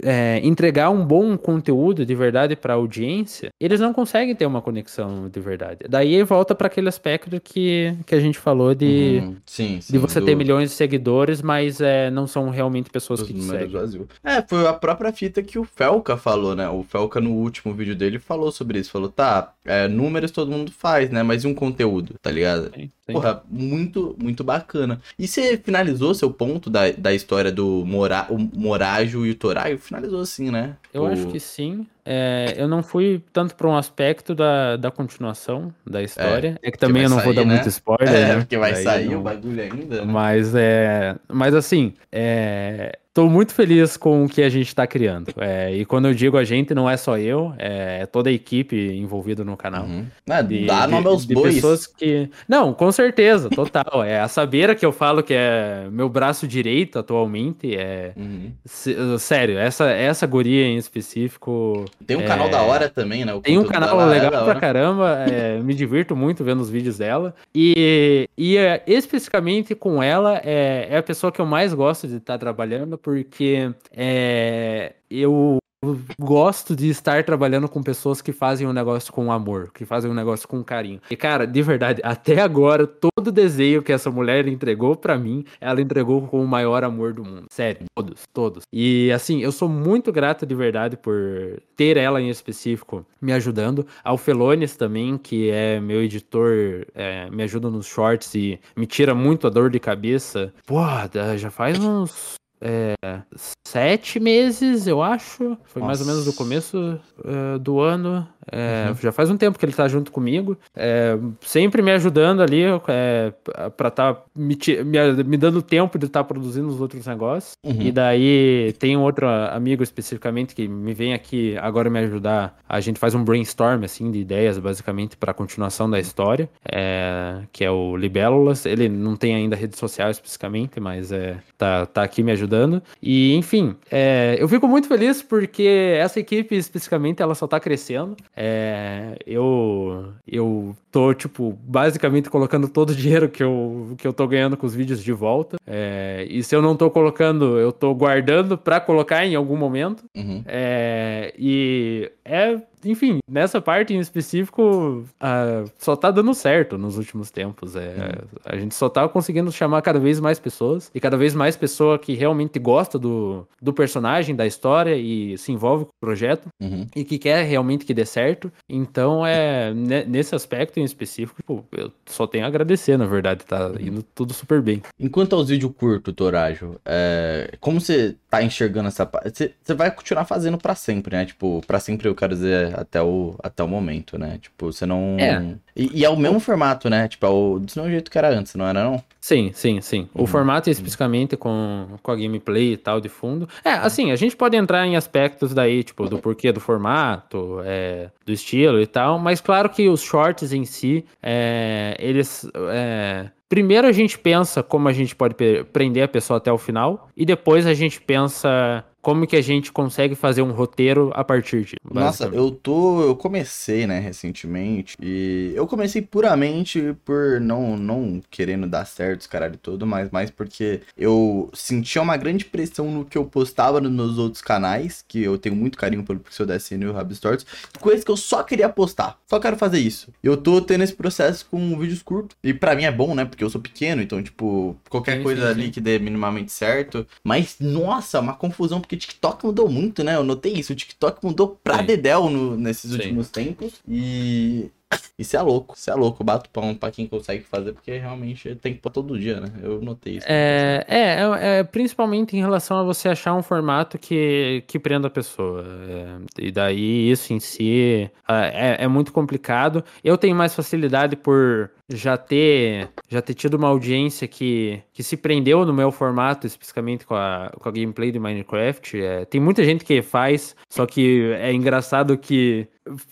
é, entregar um bom conteúdo de verdade para a audiência, eles não conseguem ter uma conexão de verdade. Daí volta para aquele aspecto que, que a gente falou de, Uhum. Sim, sim. de você do- ter milhões de seguidores, mas não são realmente pessoas dos que te seguem. É, foi a própria fita que o Felca falou, né? O Felca no último vídeo dele falou sobre isso. Falou, tá, é, números todo mundo faz, né? Mas e um conteúdo, tá ligado? Sim, sim. Porra, muito, muito bacana. E você finalizou seu ponto da, da história do Mora, o Morajo e o Toraio? Finalizou assim, né? Eu O- acho que sim. É, eu não fui tanto para um aspecto da, da continuação da história. É, que também eu não vou sair, dar né? muito spoiler. É, né? porque vai Daí sair não- o bagulho ainda, né? Mas é. Mas assim, é. Tô muito feliz com o que a gente tá criando. É, e quando eu digo a gente, não é só eu, é toda a equipe envolvida no canal. Uhum. Ah, De, dá nome aos bois. pessoas que. Não, com certeza, total. é a Sabeira que eu falo que é meu braço direito atualmente. É. Uhum. Sério, essa, essa guria em específico. Tem um É, canal da hora também, né? Tem um canal legal da pra caramba, é, me divirto muito vendo os vídeos dela. E, e é, especificamente com ela, é, é a pessoa que eu mais gosto de estar trabalhando, porque é, eu gosto de estar trabalhando com pessoas que fazem um negócio com amor, que fazem um negócio com carinho. E, cara, de verdade, até agora, todo desenho que essa mulher entregou pra mim, ela entregou com o maior amor do mundo. Sério, todos, todos. E, assim, eu sou muito grato de verdade por ter ela em específico me ajudando. Ao Felones também, que é meu editor, é, me ajuda nos shorts e me tira muito a dor de cabeça. Pô, já faz uns é, sete meses, eu acho. Foi mais ou menos do Nossa. começo eh, do ano. É, Uhum. Já faz um tempo que ele tá junto comigo. é, sempre me ajudando ali é, pra tá me, me, me dando tempo de estar produzindo os outros negócios. Uhum. E daí tem um outro amigo especificamente que me vem aqui agora me ajudar. A gente faz um brainstorm assim de ideias basicamente para continuação da história, é, que é o Libélulas. Ele não tem ainda rede social especificamente, mas é, tá, tá aqui me ajudando. E enfim, é, eu fico muito feliz porque essa equipe especificamente ela só tá crescendo. É, eu eu tô tipo basicamente colocando todo o dinheiro que eu, que eu tô ganhando com os vídeos de volta. É, e se eu não tô colocando, eu tô guardando pra colocar em algum momento. Uhum. É, e é, enfim, nessa parte em específico, ah, só tá dando certo nos últimos tempos. É, A gente só tá conseguindo chamar cada vez mais pessoas e cada vez mais pessoa que realmente gosta do, do personagem, da história e se envolve com o projeto Uhum. e que quer realmente que dê certo. Então, é ne- nesse aspecto em específico, tipo, eu só tenho a agradecer, na verdade, tá indo tudo super bem. Enquanto aos vídeos curtos, Torajo, é, como você tá enxergando essa parte? Você, você vai continuar fazendo pra sempre, né? Tipo, pra sempre eu quero dizer até o, até o momento, né? Tipo, você não. É. E, e é o mesmo formato, né? Tipo, é o, do mesmo jeito que era antes, não era não? Sim, sim, sim. O Uhum, formato especificamente com, com a gameplay e tal de fundo. É, assim, a gente pode entrar em aspectos daí, tipo, do porquê do formato, é, do estilo e tal, mas claro que os shorts em si, é, eles. é, Primeiro a gente pensa como a gente pode prender a pessoa até o final, e depois a gente pensa como que a gente consegue fazer um roteiro a partir de. Nossa, eu tô. Eu comecei, né, recentemente. E eu comecei puramente por não, não querendo dar certo, os caralho todo, mas mais porque eu sentia uma grande pressão no que eu postava nos meus outros canais, que eu tenho muito carinho pelo Pixel DSN e o Rab Stories, coisas que eu só queria postar. Só quero fazer isso. Eu tô tendo esse processo com vídeos curtos. E para mim é bom, né? Porque eu sou pequeno, então, tipo, qualquer sim, coisa sim, ali sim. que dê minimamente certo. Mas, nossa, uma confusão, porque o TikTok mudou muito, né? Eu notei isso. O TikTok mudou pra dedéu no, nesses últimos tempos. E isso é louco, isso é louco. Bato pão pra quem consegue fazer, porque realmente tem que pôr todo dia, né? Eu notei isso. É, é, é, é, principalmente em relação a você achar um formato que, que prenda a pessoa. É, e daí isso em si é, é muito complicado. Eu tenho mais facilidade por já ter já ter tido uma audiência que, que se prendeu no meu formato, especificamente com a, com a gameplay de Minecraft. É, tem muita gente que faz, só que é engraçado que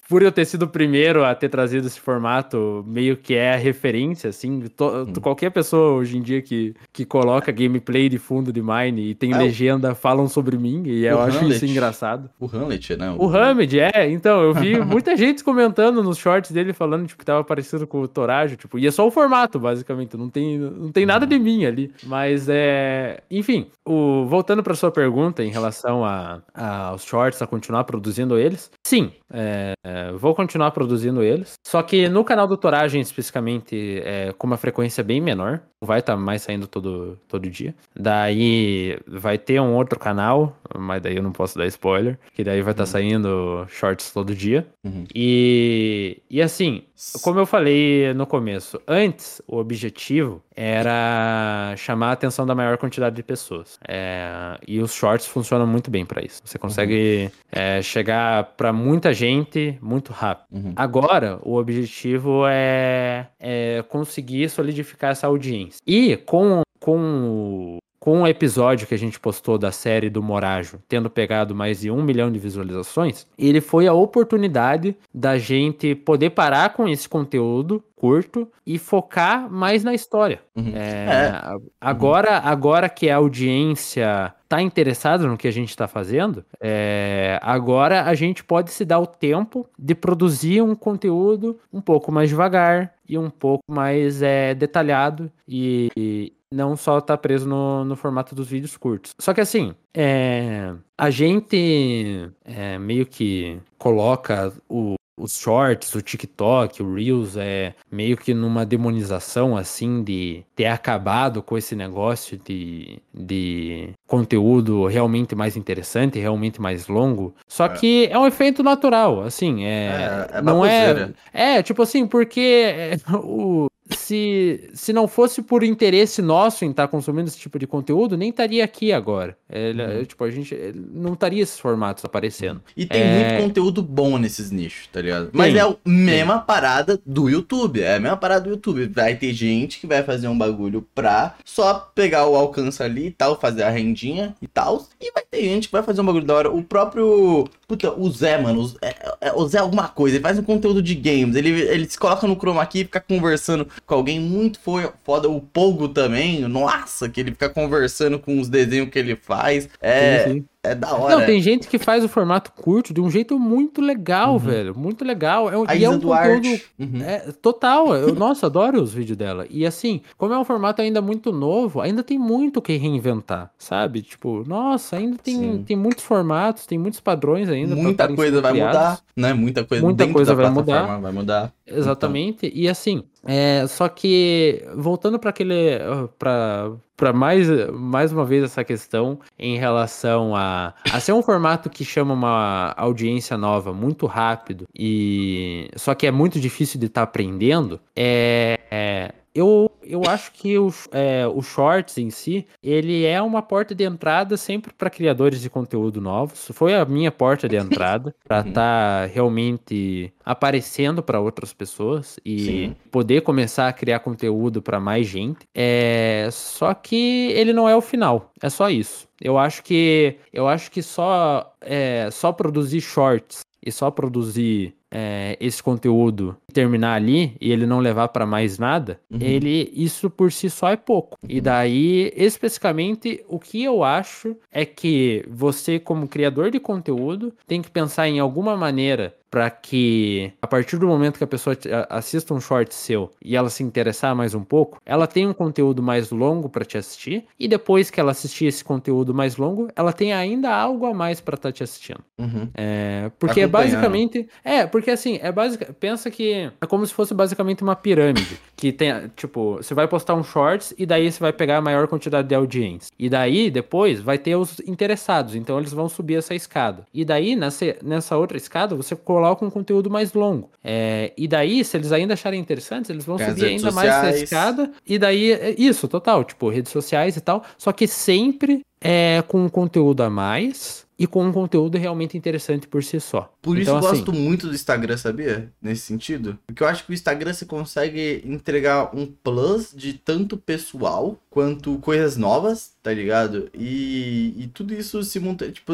por eu ter sido o primeiro a ter trazido esse formato, meio que é a referência, assim. To, hum. Qualquer pessoa hoje em dia que, que coloca gameplay de fundo de Mine e tem é, legenda falam sobre mim, e eu Hamlet. acho isso engraçado. O Hamlet, né? O, o Hamlet, é. Então, eu vi muita gente comentando nos shorts dele falando tipo, que tava parecido com o Torajo, tipo, e é só o formato, basicamente. Não tem, não tem nada de mim ali. Mas é. Enfim, o, voltando para sua pergunta em relação a, a, aos shorts, a continuar produzindo eles, sim. É, é, vou continuar produzindo eles. Só que no canal do Toragem, especificamente, é, com uma frequência bem menor. Vai estar tá mais saindo todo, todo dia. Daí vai ter um outro canal, mas daí eu não posso dar spoiler. Que daí vai estar tá uhum. saindo shorts todo dia. Uhum. E, e assim, como eu falei no começo, antes o objetivo era chamar a atenção da maior quantidade de pessoas. É, e os shorts funcionam muito bem para isso. Você consegue uhum. é, chegar para muita gente muito rápido. Uhum. Agora, o objetivo é, é conseguir solidificar essa audiência. E com com com o episódio que a gente postou da série do Morajo, tendo pegado mais de um milhão de visualizações, ele foi a oportunidade da gente poder parar com esse conteúdo curto e focar mais na história. Uhum. É, é. Agora, agora que a audiência está interessada no que a gente está fazendo, é, agora a gente pode se dar o tempo de produzir um conteúdo um pouco mais devagar e um pouco mais é, detalhado e, não só tá preso no, no formato dos vídeos curtos. Só que assim, é, a gente é, meio que coloca o, os shorts, o TikTok, o Reels é meio que numa demonização assim de ter acabado com esse negócio de, de conteúdo realmente mais interessante, realmente mais longo. Só é. que é um efeito natural, assim, é, é, é não é, é tipo assim, porque o se, se não fosse por interesse nosso em estar tá consumindo esse tipo de conteúdo, nem estaria aqui agora. Ele, uhum. Tipo, a gente não estaria esses formatos aparecendo. E tem é... muito conteúdo bom nesses nichos, tá ligado? Mas é a mesma tem. parada do YouTube. É a mesma parada do YouTube. Vai ter gente que vai fazer um bagulho pra só pegar o alcance ali e tal, fazer a rendinha e tal. E vai ter gente que vai fazer um bagulho da hora. O próprio. Puta, o Zé, mano. O Zé, é, é, o Zé é alguma coisa. Ele faz um conteúdo de games. Ele, ele se coloca no chroma aqui e fica conversando com alguém muito foda. O Pogo também. Nossa, que ele fica conversando com os desenhos que ele faz. É. Sim, sim. É da hora. Não, tem gente que faz o formato curto de um jeito muito legal, uhum. velho. Muito legal. É, A e é um Duarte. conteúdo uhum. é, total. Eu, nossa, adoro os vídeos dela. E assim, como é um formato ainda muito novo, ainda tem muito que reinventar, sabe? Tipo, nossa, ainda tem, tem muitos formatos, tem muitos padrões ainda. Muita coisa vai criados. mudar, né? Muita coisa Muita coisa vai mudar. vai mudar. Exatamente. Então. E assim, é, só que voltando para aquele para para mais, mais uma vez essa questão em relação a, a ser um formato que chama uma audiência nova muito rápido e só que é muito difícil de estar tá aprendendo é, é eu, eu acho que o, é, o Shorts em si, ele é uma porta de entrada sempre para criadores de conteúdo novos. Foi a minha porta de entrada para estar uhum. tá realmente aparecendo para outras pessoas e Sim. poder começar a criar conteúdo para mais gente. É, só que ele não é o final. É só isso. Eu acho que eu acho que só é, só produzir shorts e só produzir é, esse conteúdo terminar ali e ele não levar para mais nada, uhum. ele isso por si só é pouco. E daí, especificamente, o que eu acho é que você, como criador de conteúdo, tem que pensar em alguma maneira para que a partir do momento que a pessoa assista um short seu e ela se interessar mais um pouco, ela tenha um conteúdo mais longo para te assistir e depois que ela assistir esse conteúdo mais longo, ela tem ainda algo a mais para estar tá te assistindo. Uhum. É, porque é basicamente é porque assim é básica pensa que é como se fosse basicamente uma pirâmide que tem tipo você vai postar um shorts e daí você vai pegar a maior quantidade de audiência e daí depois vai ter os interessados, então eles vão subir essa escada e daí nessa, nessa outra escada você coloca coloca um conteúdo mais longo. É, e daí, se eles ainda acharem interessantes, eles vão subir ainda sociais. mais essa escada. E daí, é isso, total, tipo, redes sociais e tal. Só que sempre é com um conteúdo a mais e com um conteúdo realmente interessante por si só. Por isso então, eu gosto assim, muito do Instagram, sabia? Nesse sentido. Porque eu acho que o Instagram você consegue entregar um plus de tanto pessoal quanto coisas novas, tá ligado? E, e tudo isso se monta. Tipo,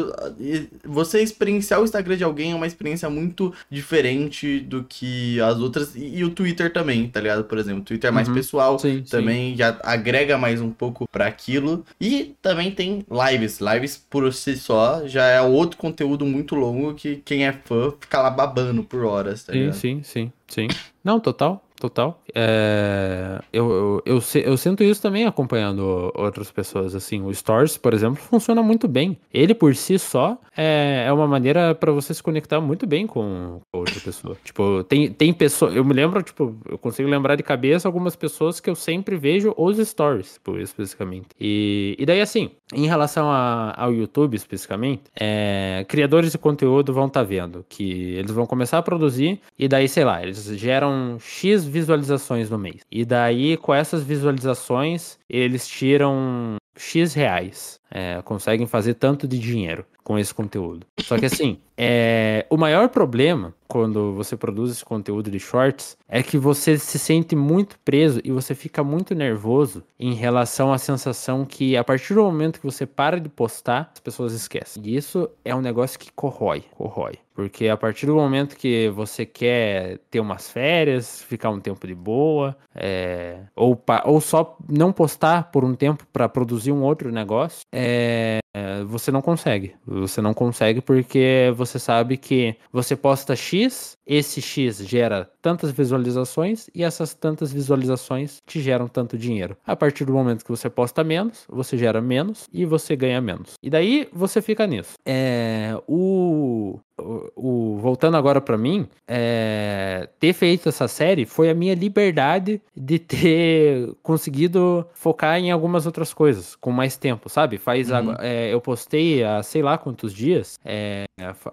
você experienciar o Instagram de alguém é uma experiência muito diferente do que as outras. E, e o Twitter também, tá ligado? Por exemplo, o Twitter é mais uhum, pessoal, sim, também sim. já agrega mais um pouco para aquilo. E também tem lives. Lives por si só já é outro conteúdo muito longo que quem é fã fica lá babando por horas, tá sim? Sim, sim, sim. Não, total total. É, eu, eu, eu, eu, sinto isso também acompanhando outras pessoas. Assim, o Stories, por exemplo, funciona muito bem. Ele por si só é, é uma maneira para você se conectar muito bem com outra pessoa. tipo, tem, tem pessoas. Eu me lembro, tipo, eu consigo lembrar de cabeça algumas pessoas que eu sempre vejo os Stories, tipo, especificamente. E, e daí, assim, em relação a, ao YouTube especificamente, é, criadores de conteúdo vão estar tá vendo que eles vão começar a produzir e daí, sei lá, eles geram X visualizações no mês. E daí, com essas visualizações, eles tiram X reais. É, conseguem fazer tanto de dinheiro com esse conteúdo. Só que assim, é, o maior problema quando você produz esse conteúdo de shorts é que você se sente muito preso e você fica muito nervoso em relação à sensação que a partir do momento que você para de postar, as pessoas esquecem. E isso é um negócio que corrói, corrói. Porque a partir do momento que você quer ter umas férias, ficar um tempo de boa, é, ou, ou só não postar por um tempo para produzir um outro negócio, e, é, você não consegue. Você não consegue porque você sabe que você posta X, esse X gera tantas visualizações e essas tantas visualizações te geram tanto dinheiro. A partir do momento que você posta menos, você gera menos e você ganha menos. E daí você fica nisso. É, o, o, o voltando agora para mim, é, ter feito essa série foi a minha liberdade de ter conseguido focar em algumas outras coisas com mais tempo, sabe? Faz uhum. é, eu postei há sei lá quantos dias, é,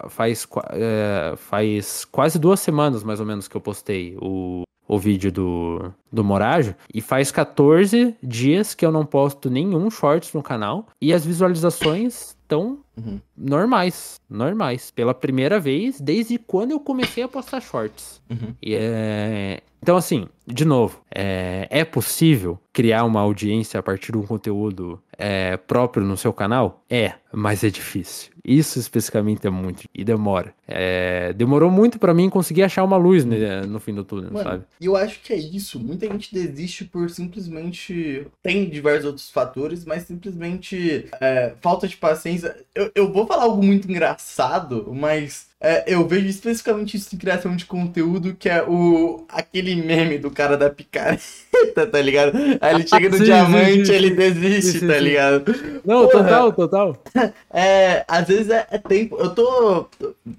faz, é, faz quase duas semanas mais ou menos que eu postei o, o vídeo do, do Morajo. E faz 14 dias que eu não posto nenhum shorts no canal. E as visualizações estão uhum. normais. Normais. Pela primeira vez desde quando eu comecei a postar shorts. Uhum. E é, então, assim, de novo, é, é possível criar uma audiência a partir de um conteúdo é, próprio no seu canal? É, mas é difícil. Isso especificamente é muito e demora. É, demorou muito para mim conseguir achar uma luz né, no fim do túnel, Mano, sabe? E eu acho que é isso. Muita gente desiste por simplesmente. Tem diversos outros fatores, mas simplesmente é, falta de paciência. Eu, eu vou falar algo muito engraçado, mas é, eu vejo especificamente isso em criação de conteúdo, que é o aquele meme do cara da picareta, tá ligado? Aí ele chega no sim, diamante, sim, sim, ele desiste, tá ligado? Não, Porra, total, total. É, às vezes é, é, tempo. Eu tô.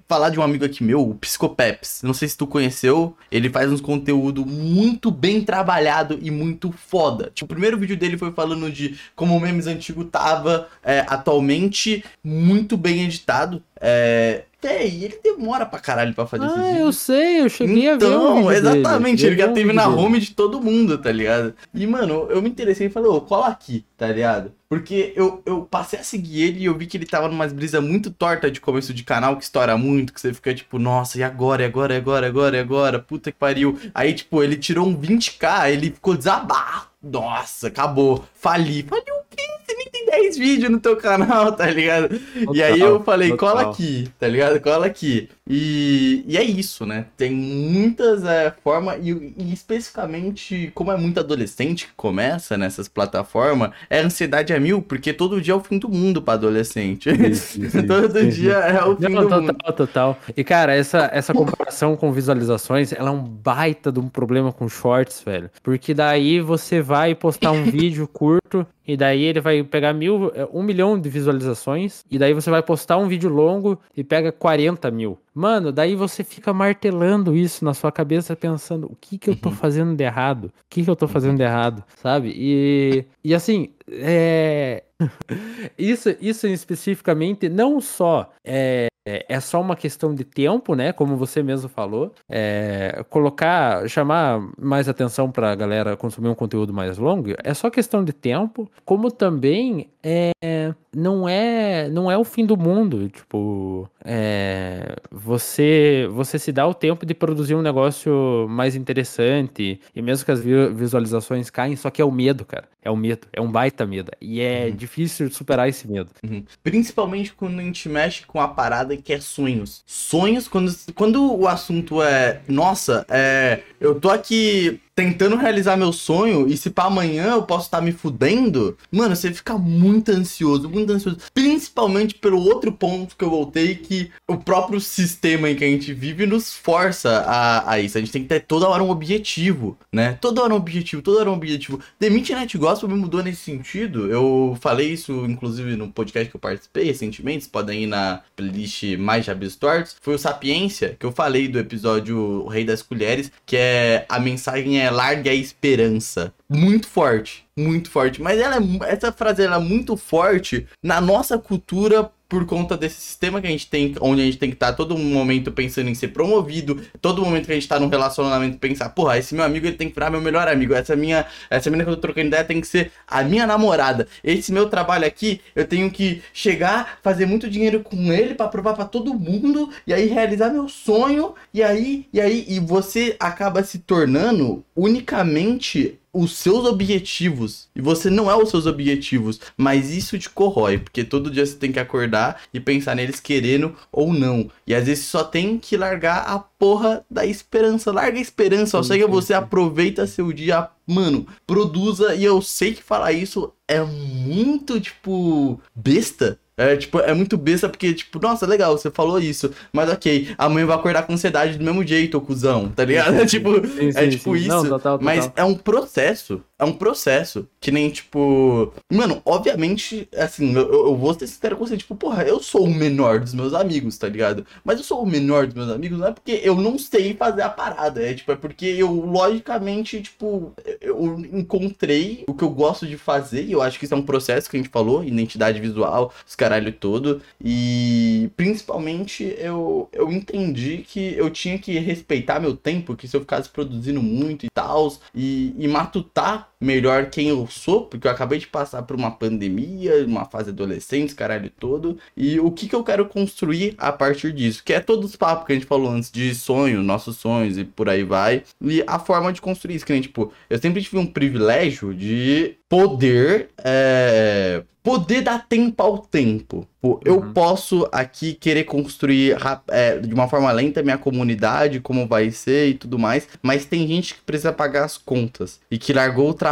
Falar de um amigo aqui meu, o Psicopeps. Não sei se tu conheceu. Ele faz uns conteúdo muito bem trabalhado e muito foda. Tipo, o primeiro vídeo dele foi falando de como o memes antigo tava é, atualmente muito bem editado. É, tem, ele demora pra caralho pra fazer ah, esses vídeos. eu sei, eu cheguei então, a ver. Então, exatamente, ele já teve na home de todo mundo, tá ligado? E, mano, eu me interessei e falei, ô, cola aqui, tá ligado? Porque eu, eu passei a seguir ele e eu vi que ele tava numa brisa muito torta de começo de canal, que estoura muito, que você fica tipo, nossa, e agora, e agora, e agora, e agora, e agora, puta que pariu. Aí, tipo, ele tirou um 20k, ele ficou desabado. Nossa, acabou. Fali. Fali o quê? Você nem tem 10 vídeos no teu canal, tá ligado? Total, e aí eu falei, total. cola aqui, tá ligado? Cola aqui. E, e é isso, né? Tem muitas é, formas, e, e, especificamente, como é muito adolescente que começa nessas plataformas, é ansiedade a mil, porque todo dia é o fim do mundo para adolescente. Isso, isso, todo isso. dia é o fim Não, do total, mundo. Total, total. E cara, essa, essa comparação com visualizações, ela é um baita de um problema com shorts, velho. Porque daí você vai postar um vídeo curto e daí ele vai pegar mil, é, um milhão de visualizações, e daí você vai postar um vídeo longo e pega 40 mil. Mano, daí você fica martelando isso na sua cabeça, pensando, o que que eu tô uhum. fazendo de errado? O que que eu tô fazendo de errado? Sabe? E, e assim, é... isso, isso especificamente não só é, é só uma questão de tempo, né? Como você mesmo falou, é, colocar, chamar mais atenção para a galera consumir um conteúdo mais longo, é só questão de tempo, como também é, não é não é o fim do mundo, tipo, é, você você se dá o tempo de produzir um negócio mais interessante e mesmo que as visualizações caem, só que é o medo, cara, é o medo, é um baita medo e é uhum. difícil superar esse medo. Uhum. Principalmente quando a gente mexe com a parada que é sonhos. Sonhos quando quando o assunto é, nossa, é, eu tô aqui tentando realizar meu sonho e se para amanhã eu posso estar tá me fudendo, mano, você fica muito ansioso, muito ansioso. Principalmente pelo outro ponto que eu voltei, que o próprio sistema em que a gente vive nos força a, a isso. A gente tem que ter toda hora um objetivo, né? Toda hora um objetivo, toda hora um objetivo. The Midnight Gospel me mudou nesse sentido. Eu falei isso, inclusive, no podcast que eu participei recentemente. Vocês podem ir na playlist mais Jabs Tortos. Foi o Sapiência, que eu falei do episódio O Rei das Colheres, que é a mensagem é largue a esperança. Muito forte, muito forte. Mas ela é, essa frase ela é muito forte na nossa cultura por conta desse sistema que a gente tem, onde a gente tem que estar tá todo momento pensando em ser promovido, todo momento que a gente está num relacionamento pensar, porra, esse meu amigo ele tem que virar meu melhor amigo, essa minha, essa menina que eu tô trocando ideia tem que ser a minha namorada. Esse meu trabalho aqui, eu tenho que chegar, fazer muito dinheiro com ele para provar para todo mundo e aí realizar meu sonho e aí e aí e você acaba se tornando unicamente os seus objetivos. E você não é os seus objetivos, mas isso te corrói, porque todo dia você tem que acordar e pensar neles querendo ou não. E às vezes só tem que largar a porra da esperança. Larga a esperança, ou seja, você aproveita seu dia, mano, produza. E eu sei que falar isso é muito, tipo, besta. É, tipo, é muito besta porque, tipo, nossa, legal, você falou isso, mas ok, amanhã vai acordar com ansiedade do mesmo jeito, ô cuzão, tá ligado? É tipo, sim, sim, é tipo sim. isso. Não, total, total. Mas é um processo é um processo. Que nem, tipo. Mano, obviamente, assim, eu, eu vou ser sincero com você, tipo, porra, eu sou o menor dos meus amigos, tá ligado? Mas eu sou o menor dos meus amigos, não é porque eu não sei fazer a parada, é tipo, é porque eu, logicamente, tipo, eu encontrei o que eu gosto de fazer, e eu acho que isso é um processo que a gente falou, identidade visual, os caralho todo. E principalmente eu, eu entendi que eu tinha que respeitar meu tempo, que se eu ficasse produzindo muito e tal, e, e matutar melhor quem eu sou, porque eu acabei de passar por uma pandemia, uma fase adolescente, caralho todo, e o que, que eu quero construir a partir disso, que é todos os papos que a gente falou antes de sonho, nossos sonhos e por aí vai, e a forma de construir isso, que nem, tipo, eu sempre tive um privilégio de poder é, poder dar tempo ao tempo. Pô, eu uhum. posso aqui querer construir é, de uma forma lenta minha comunidade, como vai ser e tudo mais, mas tem gente que precisa pagar as contas e que largou o trabalho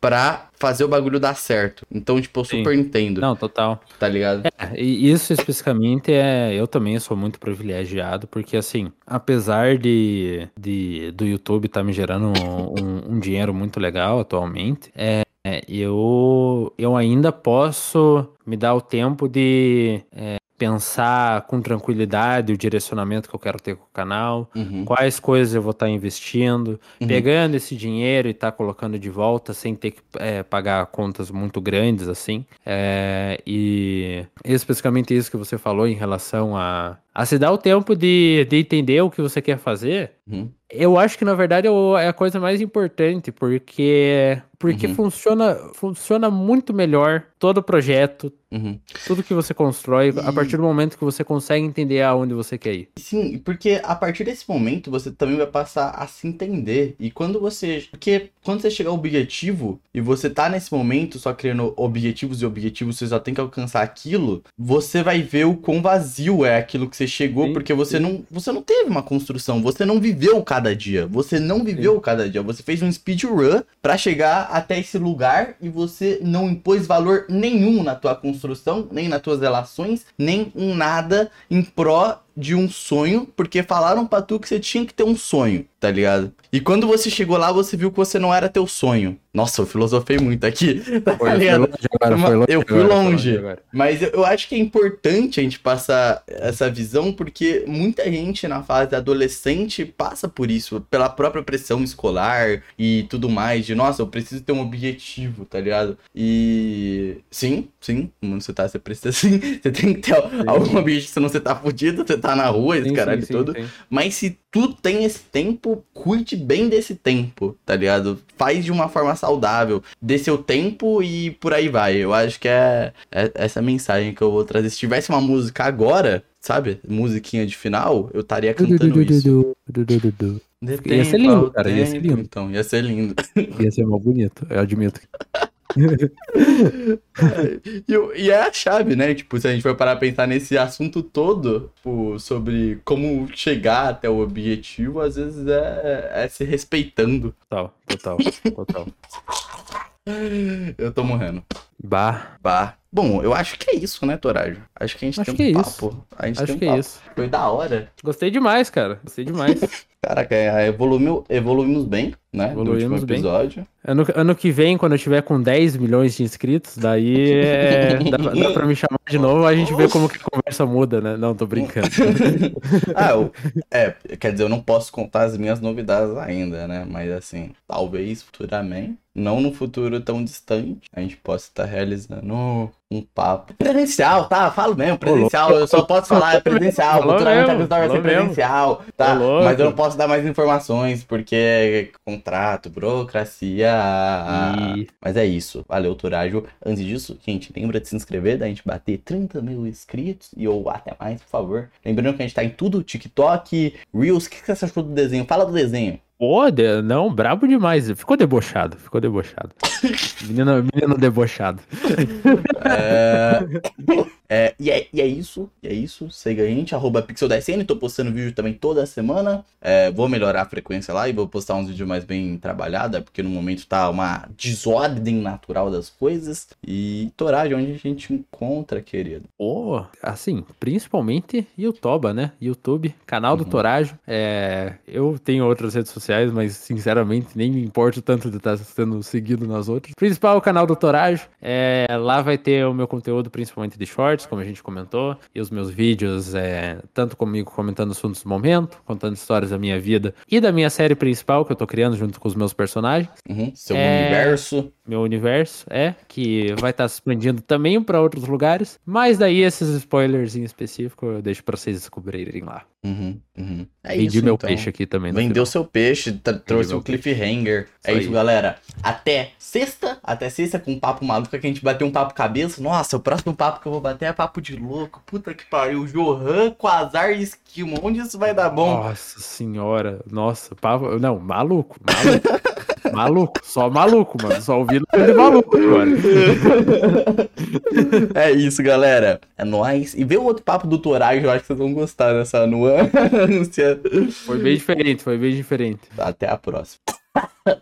pra fazer o bagulho dar certo. Então, tipo, eu Sim. super entendo. Não, total. Tá ligado? É, e isso especificamente é. Eu também sou muito privilegiado, porque assim, apesar de, de do YouTube estar tá me gerando um, um, um dinheiro muito legal atualmente, é, é, eu, eu ainda posso me dar o tempo de é, pensar com tranquilidade o direcionamento que eu quero ter com o canal, uhum. quais coisas eu vou estar tá investindo, uhum. pegando esse dinheiro e estar tá colocando de volta sem ter que é, pagar contas muito grandes assim. É, e especificamente isso que você falou em relação a, a se dar o tempo de, de entender o que você quer fazer. Uhum. Eu acho que na verdade é a coisa mais importante, porque porque uhum. funciona funciona muito melhor todo o projeto, uhum. tudo que você constrói, e... a partir do momento que você consegue entender aonde você quer ir. Sim, porque a partir desse momento você também vai passar a se entender. E quando você. Porque quando você chegar ao objetivo e você tá nesse momento só criando objetivos e objetivos, você só tem que alcançar aquilo, você vai ver o quão vazio é aquilo que Você chegou sim, porque você não, você não teve uma construção, você não viveu cada dia. Você não viveu sim. cada dia. Você fez um speedrun para chegar até esse lugar e você não impôs valor nenhum na tua construção, nem nas tuas relações, nem em nada em pró de um sonho, porque falaram pra tu que você tinha que ter um sonho, tá ligado? E quando você chegou lá, você viu que você não era teu sonho. Nossa, eu filosofei muito aqui. Tá foi, ligado? Agora, foi longe, eu fui agora, longe. Longe mas eu, acho que é importante a gente passar essa visão, porque muita gente na fase adolescente passa por isso, pela própria pressão escolar e tudo mais, de nossa, eu preciso ter um objetivo, tá ligado? E sim, sim, como você tá, você precisa sim, você tem que ter sim. algum objetivo, senão você tá fudido, você tá na rua, esse sim, caralho sim, todo. Mas se tu tem esse tempo, curte bem desse tempo, tá ligado? Faz de uma forma saudável, dê seu tempo e por aí vai. Eu acho que é, é essa mensagem que eu vou trazer. Se tivesse uma música agora, sabe? Musiquinha de final, eu estaria cantando isso. Ia ser lindo, cara. Ia ser lindo. Então, ia ser lindo. Ia ser mal bonito, eu admito. e, e, é a chave, né? Tipo, se a gente for parar pra pensar nesse assunto todo, tipo, sobre como chegar até o objetivo, às vezes é, é se respeitando. Total, total, total. Eu tô morrendo. Bah. Bah. Bom, eu acho que é isso, né, Torajo? Acho que a gente acho tem um é papo. Isso. A gente acho tem um que papo. é isso. Foi da hora. Gostei demais, cara. Gostei demais. Caraca, é, evoluímos, evoluímos bem, né? Evoluímos bem. episódio. Ano, ano que vem, quando eu tiver com 10 milhões de inscritos, daí é, dá, dá pra me chamar de novo, a gente vê como que a conversa muda, né? Não, tô brincando. ah, eu, é, quer dizer, eu não posso contar as minhas novidades ainda, né? Mas assim, talvez futuramente, não no futuro tão distante, a gente possa estar realizando um papo. Presencial, tá? Falo mesmo, presencial. Eu só posso falar é presencial. Futuramente a história vai ser presencial, tá? Mas eu não posso dar mais informações, porque é contrato, burocracia. E... Mas é isso. Valeu, Turágio. Antes disso, gente, lembra de se inscrever, da gente bater 30 mil inscritos e ou até mais, por favor. Lembrando que a gente tá em tudo, TikTok, Reels. O que você achou do desenho? Fala do desenho. Pô, não, brabo demais. Ficou debochado, ficou debochado. menino, menino debochado. É... É, e, é, e é isso, e é isso. Siga a gente, arroba PixelDSN. Tô postando vídeo também toda semana. É, vou melhorar a frequência lá e vou postar uns vídeos mais bem trabalhados, porque no momento tá uma desordem natural das coisas. E Torage, onde a gente encontra, querido? Pô, assim, principalmente Youtuba, né? YouTube, canal do uhum. Torajo. É, eu tenho outras redes sociais, mas sinceramente nem me importo tanto de estar sendo seguido nas outras. Principal o canal do Torajo. É, lá vai ter o meu conteúdo, principalmente de shorts como a gente comentou, e os meus vídeos, é, tanto comigo comentando assuntos do momento, contando histórias da minha vida e da minha série principal que eu tô criando junto com os meus personagens. Uhum, seu é... universo. Meu universo, é, que vai estar tá se expandindo também para outros lugares, mas daí esses spoilers em específico eu deixo para vocês descobrirem lá. Uhum, uhum. É Vendi isso, meu então. peixe aqui também. Vendeu seu peixe, trouxe o cliffhanger. é isso, galera. Até sexta, até sexta com um papo maluco que a gente bateu um papo cabeça. Nossa, o próximo papo que eu vou bater é papo de louco. Puta que pariu. Johan, Quasar e Esquimo. Onde isso vai dar bom? Nossa senhora. Nossa, papo. Não, maluco. Maluco. maluco. Só maluco, mano. Só ouvindo ele maluco agora. é isso, galera. É nóis. E vê o outro papo do Torage, eu acho que vocês vão gostar dessa nuance. foi bem diferente, foi bem diferente. Até a próxima.